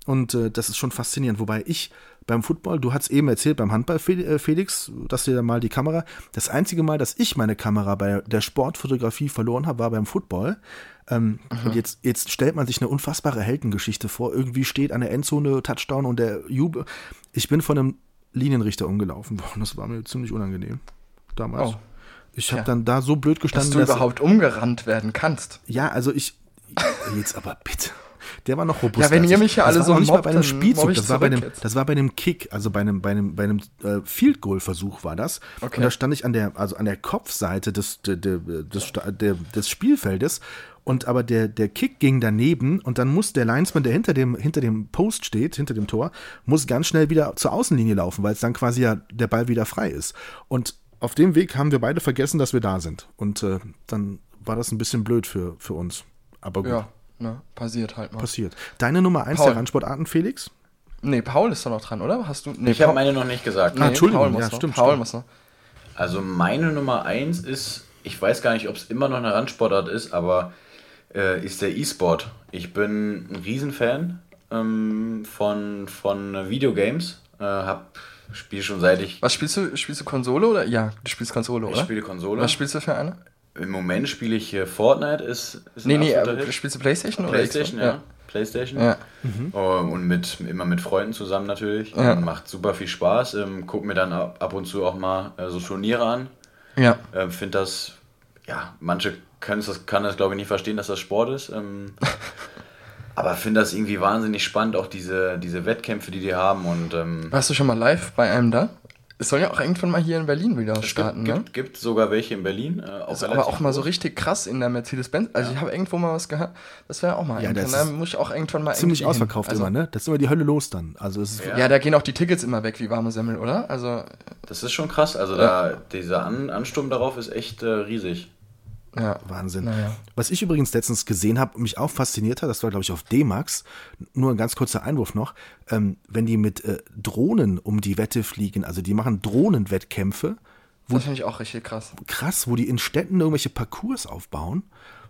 Und äh, das ist schon faszinierend. Wobei ich beim Football, du hast eben erzählt, beim Handball, äh, Felix, dass dir mal die Kamera, das einzige Mal, dass ich meine Kamera bei der Sportfotografie verloren habe, war beim Football. Ähm, und jetzt, jetzt stellt man sich eine unfassbare Heldengeschichte vor. Irgendwie steht an der Endzone Touchdown und der Jubel. Ich bin von einem Linienrichter umgelaufen worden. Das war mir ziemlich unangenehm. Damals. Oh. Ich habe ja. dann da so blöd gestanden, dass du dass überhaupt umgerannt werden kannst. Ja, also ich jetzt aber bitte. Der war noch robuster. Ja, wenn ihr mich ja alle so nicht mobbt, bei einem Spielzug, das war bei einem, das war bei einem Kick, also bei einem, bei einem, bei einem äh, Field Goal Versuch war das. Okay. Und da stand ich an der, also an der Kopfseite des, des, des, des Spielfeldes und aber der, der Kick ging daneben und dann muss der Linesman, der hinter dem, hinter dem Post steht, hinter dem Tor, muss ganz schnell wieder zur Außenlinie laufen, weil es dann quasi ja der Ball wieder frei ist. Und auf dem Weg haben wir beide vergessen, dass wir da sind. Und äh, dann war das ein bisschen blöd für, für uns. Aber gut. Ja, ne, passiert halt mal. Passiert. Deine Nummer 1 der Randsportarten, Felix? Nee, Paul ist doch noch dran, oder? Hast du? Nee, ich habe meine noch nicht gesagt. Nee, Entschuldigung, Paul muss ja, noch. stimmt. Paul stimmt. muss noch. Also meine Nummer 1 ist, ich weiß gar nicht, ob es immer noch eine Randsportart ist, aber äh, ist der E-Sport. Ich bin ein Riesenfan ähm, von, von Videogames. Äh, hab spiele schon seit ich. Was spielst du? Spielst du Konsole oder? Ja, du spielst Konsole, oder? Ich spiele Konsole. Was spielst du für eine? Im Moment spiele ich Fortnite. Ist, ist nee, nee, aber spielst du Playstation, Playstation oder? Ja. ja. Playstation. Ja. Mhm. Und mit, immer mit Freunden zusammen natürlich. Ja. Macht super viel Spaß. Ähm, guck mir dann ab, ab und zu auch mal äh, so Turniere an. Ja. Ähm, Finde das, ja, manche können das, kann das glaube ich nicht verstehen, dass das Sport ist. Ähm, aber finde das irgendwie wahnsinnig spannend, auch diese, diese Wettkämpfe, die die haben. Und, ähm, Warst du schon mal live bei einem da? Es soll ja auch irgendwann mal hier in Berlin wieder starten, gibt, ne? gibt, gibt sogar welche in Berlin. Äh, auch aber auch mal so richtig krass in der Mercedes-Benz. Also ich habe irgendwo mal was gehört. Das wäre auch mal Ja, das Da muss ich auch irgendwann mal Ziemlich ausverkauft also, immer, ne? Das ist immer die Hölle los dann. Also es ist Ja. Ja, da gehen auch die Tickets immer weg wie warme Semmel, oder? Also, Das ist schon krass. Also da dieser An Ansturm darauf ist echt äh, riesig. Ja. Wahnsinn. Naja. Was ich übrigens letztens gesehen habe, mich auch fasziniert hat, das war glaube ich auf D-Max, nur ein ganz kurzer Einwurf noch, ähm, wenn die mit äh, Drohnen um die Wette fliegen, also die machen Drohnenwettkämpfe, Das finde ich auch richtig krass. krass, wo die in Städten irgendwelche Parcours aufbauen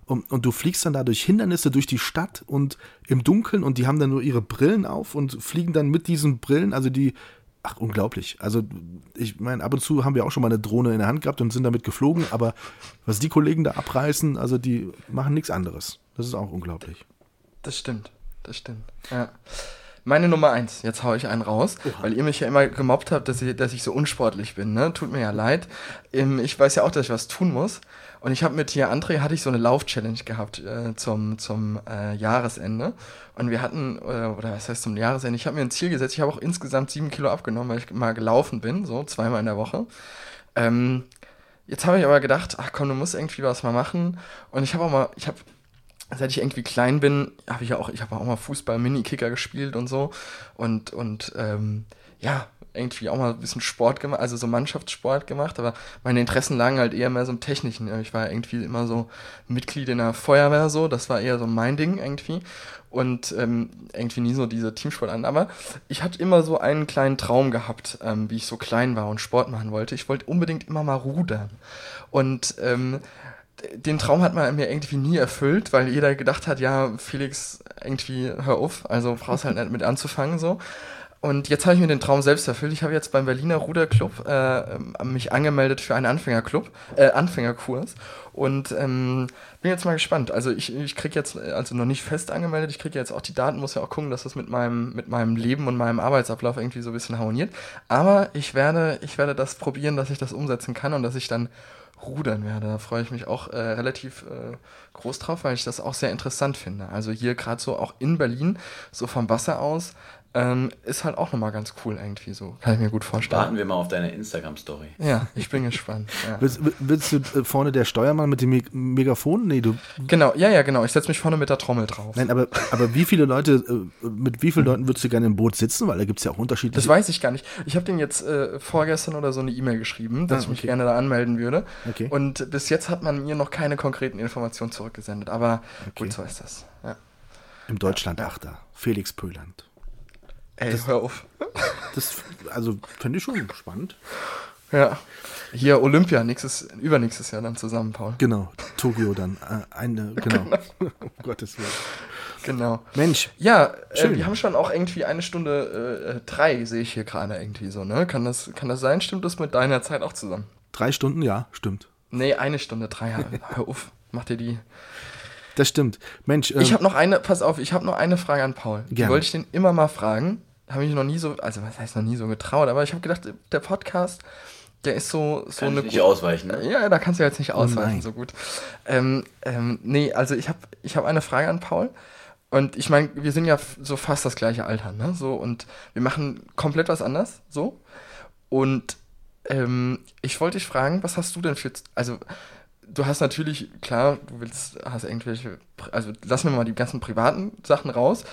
und, und du fliegst dann da durch Hindernisse durch die Stadt und im Dunkeln und die haben dann nur ihre Brillen auf und fliegen dann mit diesen Brillen, also die, ach unglaublich. Also ich meine, ab und zu haben wir auch schon mal eine Drohne in der Hand gehabt und sind damit geflogen, aber was die Kollegen da abreißen, also die machen nichts anderes. Das ist auch unglaublich. Das stimmt. Das stimmt. Ja. Meine Nummer eins, jetzt hau ich einen raus, weil ihr mich ja immer gemobbt habt, dass ich, dass ich so unsportlich bin. Ne? Tut mir ja leid. Ähm, Ich weiß ja auch, dass ich was tun muss. Und ich habe mit hier André hatte ich so eine Lauf-Challenge gehabt äh, zum, zum äh, Jahresende. Und wir hatten, äh, oder was heißt zum Jahresende, ich habe mir ein Ziel gesetzt, ich habe auch insgesamt sieben Kilo abgenommen, weil ich mal gelaufen bin, so zweimal in der Woche. Ähm, jetzt habe ich aber gedacht, ach komm, du musst irgendwie was mal machen. Und ich habe auch mal, ich habe seit ich irgendwie klein bin, habe ich ja auch, ich habe auch mal Fußball, Mini-Kicker gespielt und so. Und, und ähm, ja, irgendwie auch mal ein bisschen Sport gemacht, also so Mannschaftssport gemacht, aber meine Interessen lagen halt eher mehr so im Technischen. Ich war irgendwie immer so Mitglied in der Feuerwehr so, das war eher so mein Ding irgendwie. Und ähm, irgendwie nie so diese Teamsport an. Aber ich hatte immer so einen kleinen Traum gehabt, ähm, wie ich so klein war und Sport machen wollte. Ich wollte unbedingt immer mal rudern. Und ähm, den Traum hat man mir irgendwie nie erfüllt, weil jeder gedacht hat, ja, Felix, irgendwie hör auf, also brauchst halt nicht mit anzufangen so. Und jetzt habe ich mir den Traum selbst erfüllt. Ich habe jetzt beim Berliner Ruderclub äh, mich angemeldet für einen Anfängerclub, äh, Anfängerkurs und ähm, bin jetzt mal gespannt. Also ich, ich kriege jetzt, also noch nicht fest angemeldet, ich kriege jetzt auch die Daten, muss ja auch gucken, dass das mit meinem, mit meinem Leben und meinem Arbeitsablauf irgendwie so ein bisschen harmoniert. Aber ich werde, ich werde das probieren, dass ich das umsetzen kann und dass ich dann rudern werde. Da freue ich mich auch äh, relativ äh, groß drauf, weil ich das auch sehr interessant finde. Also hier gerade so auch in Berlin, so vom Wasser aus, ähm, ist halt auch nochmal ganz cool irgendwie so. Kann ich mir gut vorstellen. Warten wir mal auf deine Instagram-Story. Ja, ich bin gespannt. Ja. Willst, willst du äh, vorne der Steuermann mit dem Me Megafon? Nee, du. Genau, ja, ja, genau. Ich setze mich vorne mit der Trommel drauf. Nein, aber, aber wie viele Leute, äh, mit wie vielen Leuten würdest du gerne im Boot sitzen? Weil da gibt es ja auch unterschiedliche. Das weiß ich gar nicht. Ich habe den jetzt äh, vorgestern oder so eine E-Mail geschrieben, dass Ah, ich mich okay. gerne da anmelden würde. Okay. Und bis jetzt hat man mir noch keine konkreten Informationen zurückgesendet. Aber gut, so ist das. Ja. Im Deutschland-Achter. Felix Pöland. Ey, hör auf. Das, also, finde ich schon spannend. Ja. Hier Olympia, nächstes, übernächstes Jahr dann zusammen, Paul. Genau, Tokio dann. Äh, eine, genau. um Gottes Willen. Genau. Mensch, Ja, äh, Schön. wir haben schon auch irgendwie eine Stunde äh, äh, drei, sehe ich hier gerade irgendwie so, ne? Kann das, kann das sein? Stimmt das mit deiner Zeit auch zusammen? drei Stunden, ja, stimmt. Nee, eine Stunde drei. ja. Hör auf, mach dir die. Das stimmt. Mensch, ähm, Ich habe noch eine, pass auf, ich habe noch eine Frage an Paul. Die Gerne. wollte ich den immer mal fragen. Habe ich noch nie so, also was heißt noch nie so getraut, aber ich habe gedacht, der Podcast, der ist so, so Kann eine ich nicht ausweichen, ne? Ja, da kannst du jetzt nicht ausweichen, nein. so gut. Ähm, ähm, nee, also ich habe ich hab eine Frage an Paul. Und ich meine, wir sind ja so fast das gleiche Alter, ne? So, und wir machen komplett was anders, so. Und ähm, ich wollte dich fragen, was hast du denn für, also du hast natürlich, klar, du willst, hast irgendwelche, also lassen wir mal die ganzen privaten Sachen raus.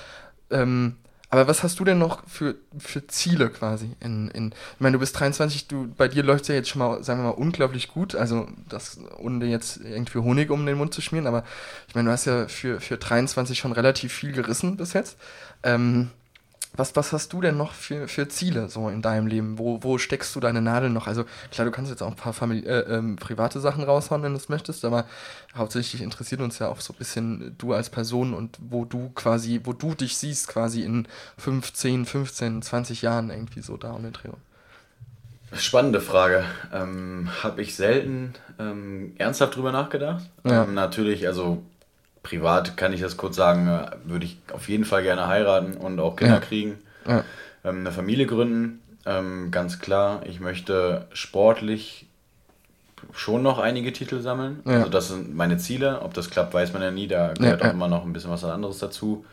Ähm, aber was hast du denn noch für, für Ziele quasi? In, in, ich meine, du bist 23, du, bei dir läuft es ja jetzt schon mal, sagen wir mal, unglaublich gut. Also, das, ohne dir jetzt irgendwie Honig um den Mund zu schmieren, aber ich meine, du hast ja für, für 23 schon relativ viel gerissen bis jetzt. Ähm, was, was hast du denn noch für, für Ziele so in deinem Leben? Wo, wo steckst du deine Nadel noch? Also klar, du kannst jetzt auch ein paar Famili äh, ähm, private Sachen raushauen, wenn du es möchtest, aber hauptsächlich interessiert uns ja auch so ein bisschen du als Person und wo du quasi, wo du dich siehst quasi in 15, 15, 20 Jahren irgendwie so da und in Dreh. Spannende Frage. Ähm, Habe ich selten ähm, ernsthaft drüber nachgedacht. Ja. Ähm, natürlich, also privat kann ich das kurz sagen, äh, würde ich auf jeden Fall gerne heiraten und auch Kinder Ja. kriegen, Ja. ähm, eine Familie gründen. Ähm, ganz klar, ich möchte sportlich schon noch einige Titel sammeln. Ja. Also das sind meine Ziele. Ob das klappt, weiß man ja nie. Da gehört Ja, auch immer noch ein bisschen was anderes dazu.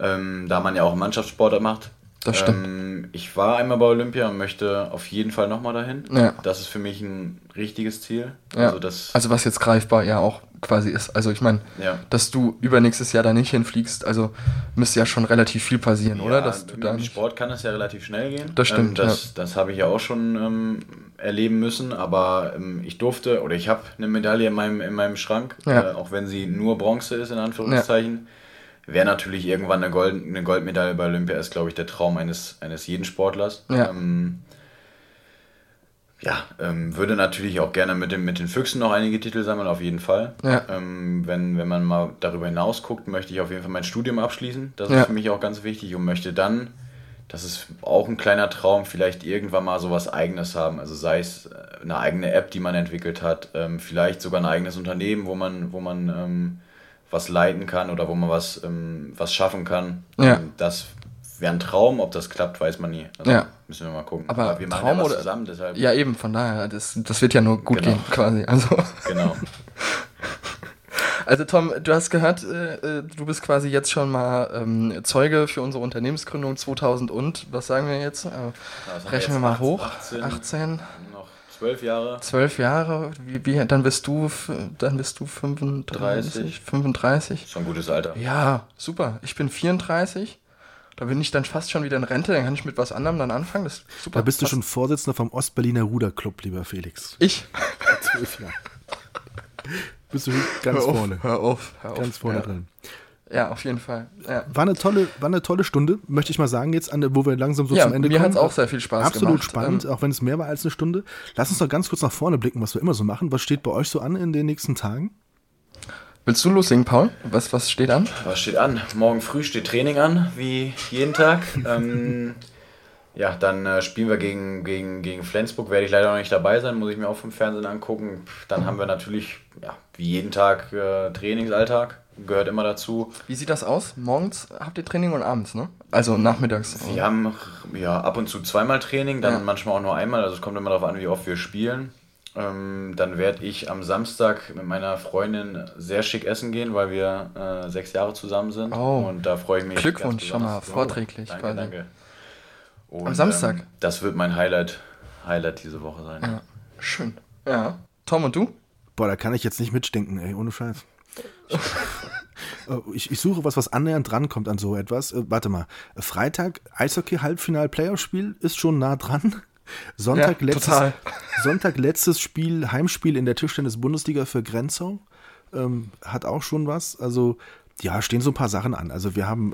Ähm, da man ja auch einen Mannschaftssportler macht. Das stimmt. Ähm, ich war einmal bei Olympia und möchte auf jeden Fall nochmal dahin. Ja. Das ist für mich ein richtiges Ziel. Also das, Also was jetzt greifbar ja auch quasi ist. Also ich meine, Ja. dass du übernächstes Jahr da nicht hinfliegst, also müsste ja schon relativ viel passieren, oder? Dass du im da nicht. Sport kann es ja relativ schnell gehen. Das stimmt, Ähm, das das habe ich ja auch schon ähm, erleben müssen, aber ähm, ich durfte oder ich habe eine Medaille in meinem, in meinem Schrank, Ja. äh, auch wenn sie nur Bronze ist, in Anführungszeichen. Wäre natürlich irgendwann eine, Gold, eine Goldmedaille bei Olympia, ist glaube ich der Traum eines, eines jeden Sportlers. Ja. Ähm, ja, ähm, würde natürlich auch gerne mit, dem, mit den Füchsen noch einige Titel sammeln, auf jeden Fall. Ja. Ähm, wenn, wenn man mal darüber hinaus guckt, möchte ich auf jeden Fall mein Studium abschließen. Das Ja. ist für mich auch ganz wichtig und möchte dann, das ist auch ein kleiner Traum, vielleicht irgendwann mal sowas eigenes haben. Also sei es äh, eine eigene App, die man entwickelt hat, ähm, vielleicht sogar ein eigenes Unternehmen, wo man, wo man ähm, was leiten kann oder wo man was, ähm, was schaffen kann. Ja. Ähm, das wäre ein Traum, ob das klappt, weiß man nie. Also Ja. müssen wir mal gucken. Aber wir machen Traum ja oder- zusammen, deshalb. Ja, eben, von daher, das, das wird ja nur gut Genau. gehen, quasi. Also, Genau. also Tom, du hast gehört, äh, äh, du bist quasi jetzt schon mal ähm, Zeuge für unsere Unternehmensgründung 2000 und, was sagen wir jetzt? Äh, wir rechnen wir mal hoch. 18. 18, Noch zwölf Jahre. 12 Jahre, wie, wie, dann bist du, dann bist du 35, 30. 35. Schon ein gutes Alter. Ja, super. Ich bin 34. Da bin ich dann fast schon wieder in Rente, dann kann ich mit was anderem dann anfangen. Das ist super. Da bist du schon Vorsitzender vom Ostberliner Ruderclub, lieber Felix. Ich. Zwölf Jahre. Bist du ganz hör auf, vorne. Hör auf, hör auf. Ganz vorne ja. drin. Ja, auf jeden Fall. Ja, War eine tolle, war eine tolle Stunde, möchte ich mal sagen, jetzt, an wo wir langsam so ja zum Ende mir hat kommen. es auch sehr viel Spaß Absolut gemacht. spannend, Ähm, auch wenn es mehr war als eine Stunde. Lass uns doch ganz kurz nach vorne blicken, was wir immer so machen. Was steht bei euch so an in den nächsten Tagen? Willst du loslegen, Paul? Was, was steht an? Was steht an? Morgen früh steht Training an, wie jeden Tag. ähm, ja, dann äh, spielen wir gegen, gegen, gegen Flensburg. Werde ich leider noch nicht dabei sein, muss ich mir auch vom Fernsehen angucken. Dann haben wir natürlich, ja, wie jeden Tag äh, Trainingsalltag. Gehört immer dazu. Wie sieht das aus? Morgens habt ihr Training und abends, ne? Also nachmittags. Wir haben ja ab und zu zweimal Training, dann Ja. manchmal auch nur einmal. Also es kommt immer darauf an, wie oft wir spielen. Ähm, dann werde ich am Samstag mit meiner Freundin sehr schick essen gehen, weil wir äh, sechs Jahre zusammen sind. Oh. Und da freue ich mich. Glückwunsch schon mal, vorträglich Danke, quasi. danke. Und, Am Samstag? Ähm, das wird mein Highlight, Highlight diese Woche sein. Ja. Schön. Ja. Tom und du? Boah, da kann ich jetzt nicht mitstinken, ey, ohne Scheiß. Äh, Ich, ich suche was, was annähernd drankommt an so etwas. Äh, warte mal. Freitag, Eishockey-Halbfinal-Playoff-Spiel ist schon nah dran. Sonntag, Ja, letztes, total. Sonntag letztes Spiel, Heimspiel in der Tischtennis-Bundesliga für Grenzau. Ähm, hat auch schon was. Also, ja, stehen so ein paar Sachen an. Also, wir haben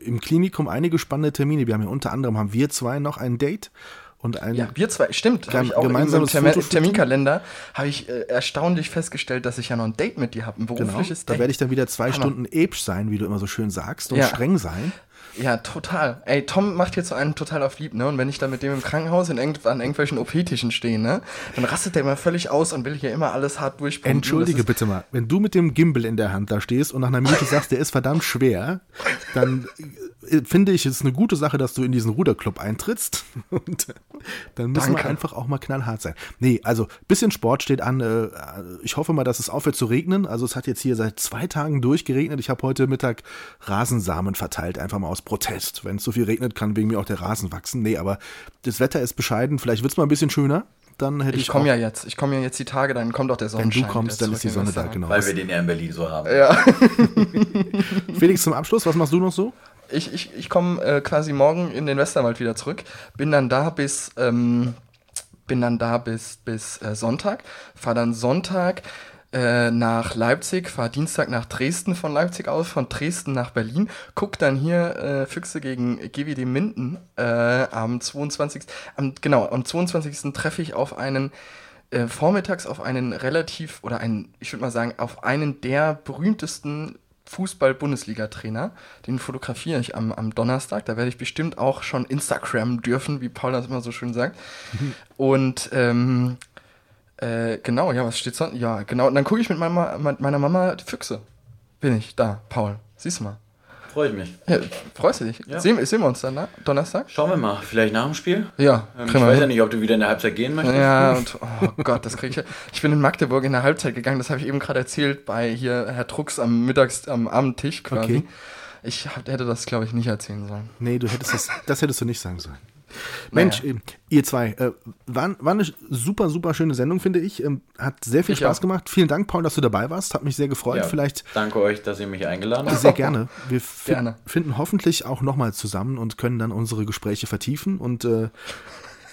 äh, im Klinikum einige spannende Termine. Wir haben ja unter anderem haben wir zwei noch ein Date und ein Ja, wir zwei, stimmt. Gem- ich auch in gemeinsames Term Fotoshooting? Terminkalender habe ich äh, erstaunlich festgestellt, dass ich ja noch ein Date mit dir habe, ein Genau, berufliches da Date. werde ich dann wieder zwei Hammer. Stunden episch sein, wie du immer so schön sagst, und Ja. streng sein. Ja, total. Ey, Tom macht jetzt so einen total auf lieb, ne? Und wenn ich da mit dem im Krankenhaus in irgend an irgendwelchen OP-Tischen stehe, ne? Dann rastet der immer völlig aus und will hier immer alles hart durchpumpen. Entschuldige bitte mal, wenn du mit dem Gimbal in der Hand da stehst und nach einer Minute sagst, der ist verdammt schwer, dann finde ich es eine gute Sache, dass du in diesen Ruderclub eintrittst. Und dann müssen wir Danke. einfach auch mal knallhart sein. Nee, also bisschen Sport steht an. Äh, Ich hoffe mal, dass es aufhört zu regnen. Also es hat jetzt hier seit zwei Tagen durchgeregnet. Ich habe heute Mittag Rasensamen verteilt, einfach mal aus Protest. Wenn es so viel regnet, kann wegen mir auch der Rasen wachsen. Nee, aber das Wetter ist bescheiden. Vielleicht wird es mal ein bisschen schöner. Dann hätte ich, Ich komme ja jetzt. Ich komme ja jetzt die Tage, dann kommt auch der Wenn Sonnenschein. du kommst, dann ist die Sonne da, genau. Weil wir den ja in Berlin so haben. Ja. Felix, zum Abschluss, was machst du noch so? Ich, ich, ich komme äh, quasi morgen in den Westerwald wieder zurück. Bin dann da bis, ähm, bin dann da bis, bis äh, Sonntag. Fahr dann Sonntag äh, nach Leipzig, fahr Dienstag nach Dresden von Leipzig aus, von Dresden nach Berlin. Guck dann hier äh, Füchse gegen GWD Minden äh, am 22. Am, genau, am 22. treffe ich auf einen äh, vormittags auf einen relativ, oder einen, ich würde mal sagen, auf einen der berühmtesten Fußball-Bundesliga-Trainer. Den fotografiere ich am, am Donnerstag. Da werde ich bestimmt auch schon Instagram dürfen, wie Paul das immer so schön sagt. Und ähm, äh, genau, ja, was steht sonst? Ja, genau. Und dann gucke ich mit meiner, mit meiner Mama die Füchse. Bin ich da, Paul. Siehst du mal. Freue ich mich. Ja, freust du dich? Ja. Sehen, sehen wir uns dann, na? Donnerstag? Schauen wir mal. Vielleicht nach dem Spiel? Ja, Ähm, ich weiß hin. ja nicht, ob du wieder in der Halbzeit gehen möchtest. Ja, und oh Gott, das kriege ich. Ich bin in Magdeburg in der Halbzeit gegangen, das habe ich eben gerade erzählt, bei hier Herr Drucks am Mittags, am Abendtisch quasi. Okay. Ich hab, hätte das, glaube ich, nicht erzählen sollen. Nee, du hättest das, das hättest du nicht sagen sollen. Mensch, naja. ihr zwei, äh, war, war eine super, super schöne Sendung, finde ich. Ähm, hat sehr viel ich Spaß auch. gemacht. Vielen Dank, Paul, dass du dabei warst. Hat mich sehr gefreut. Ja, Vielleicht. Danke euch, dass ihr mich eingeladen habt. Sehr gerne. Wir gerne. finden hoffentlich auch nochmal zusammen und können dann unsere Gespräche vertiefen. Und äh,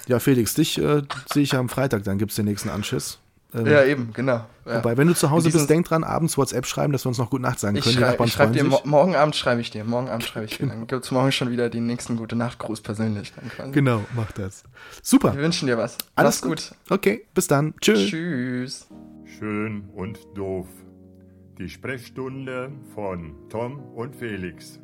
ja, Felix, dich äh, sehe ich ja am Freitag, dann gibt es den nächsten Anschiss. Ähm, ja, eben, genau. Ja. Wobei, wenn du zu Hause bist, denk dran, abends WhatsApp schreiben, dass wir uns noch gut Nacht sagen können. Ich schreibe schreib dir, mo morgen Abend schreibe ich dir, morgen Abend schreibe ich dir. Dann gibt es morgen schon wieder den nächsten Gute Nacht Gruß persönlich. Genau, mach das. Super. Wir wünschen dir was. Alles gut. gut. Okay, bis dann. Tschüss. Tschüss. Schön und doof. Die Sprechstunde von Tom und Felix.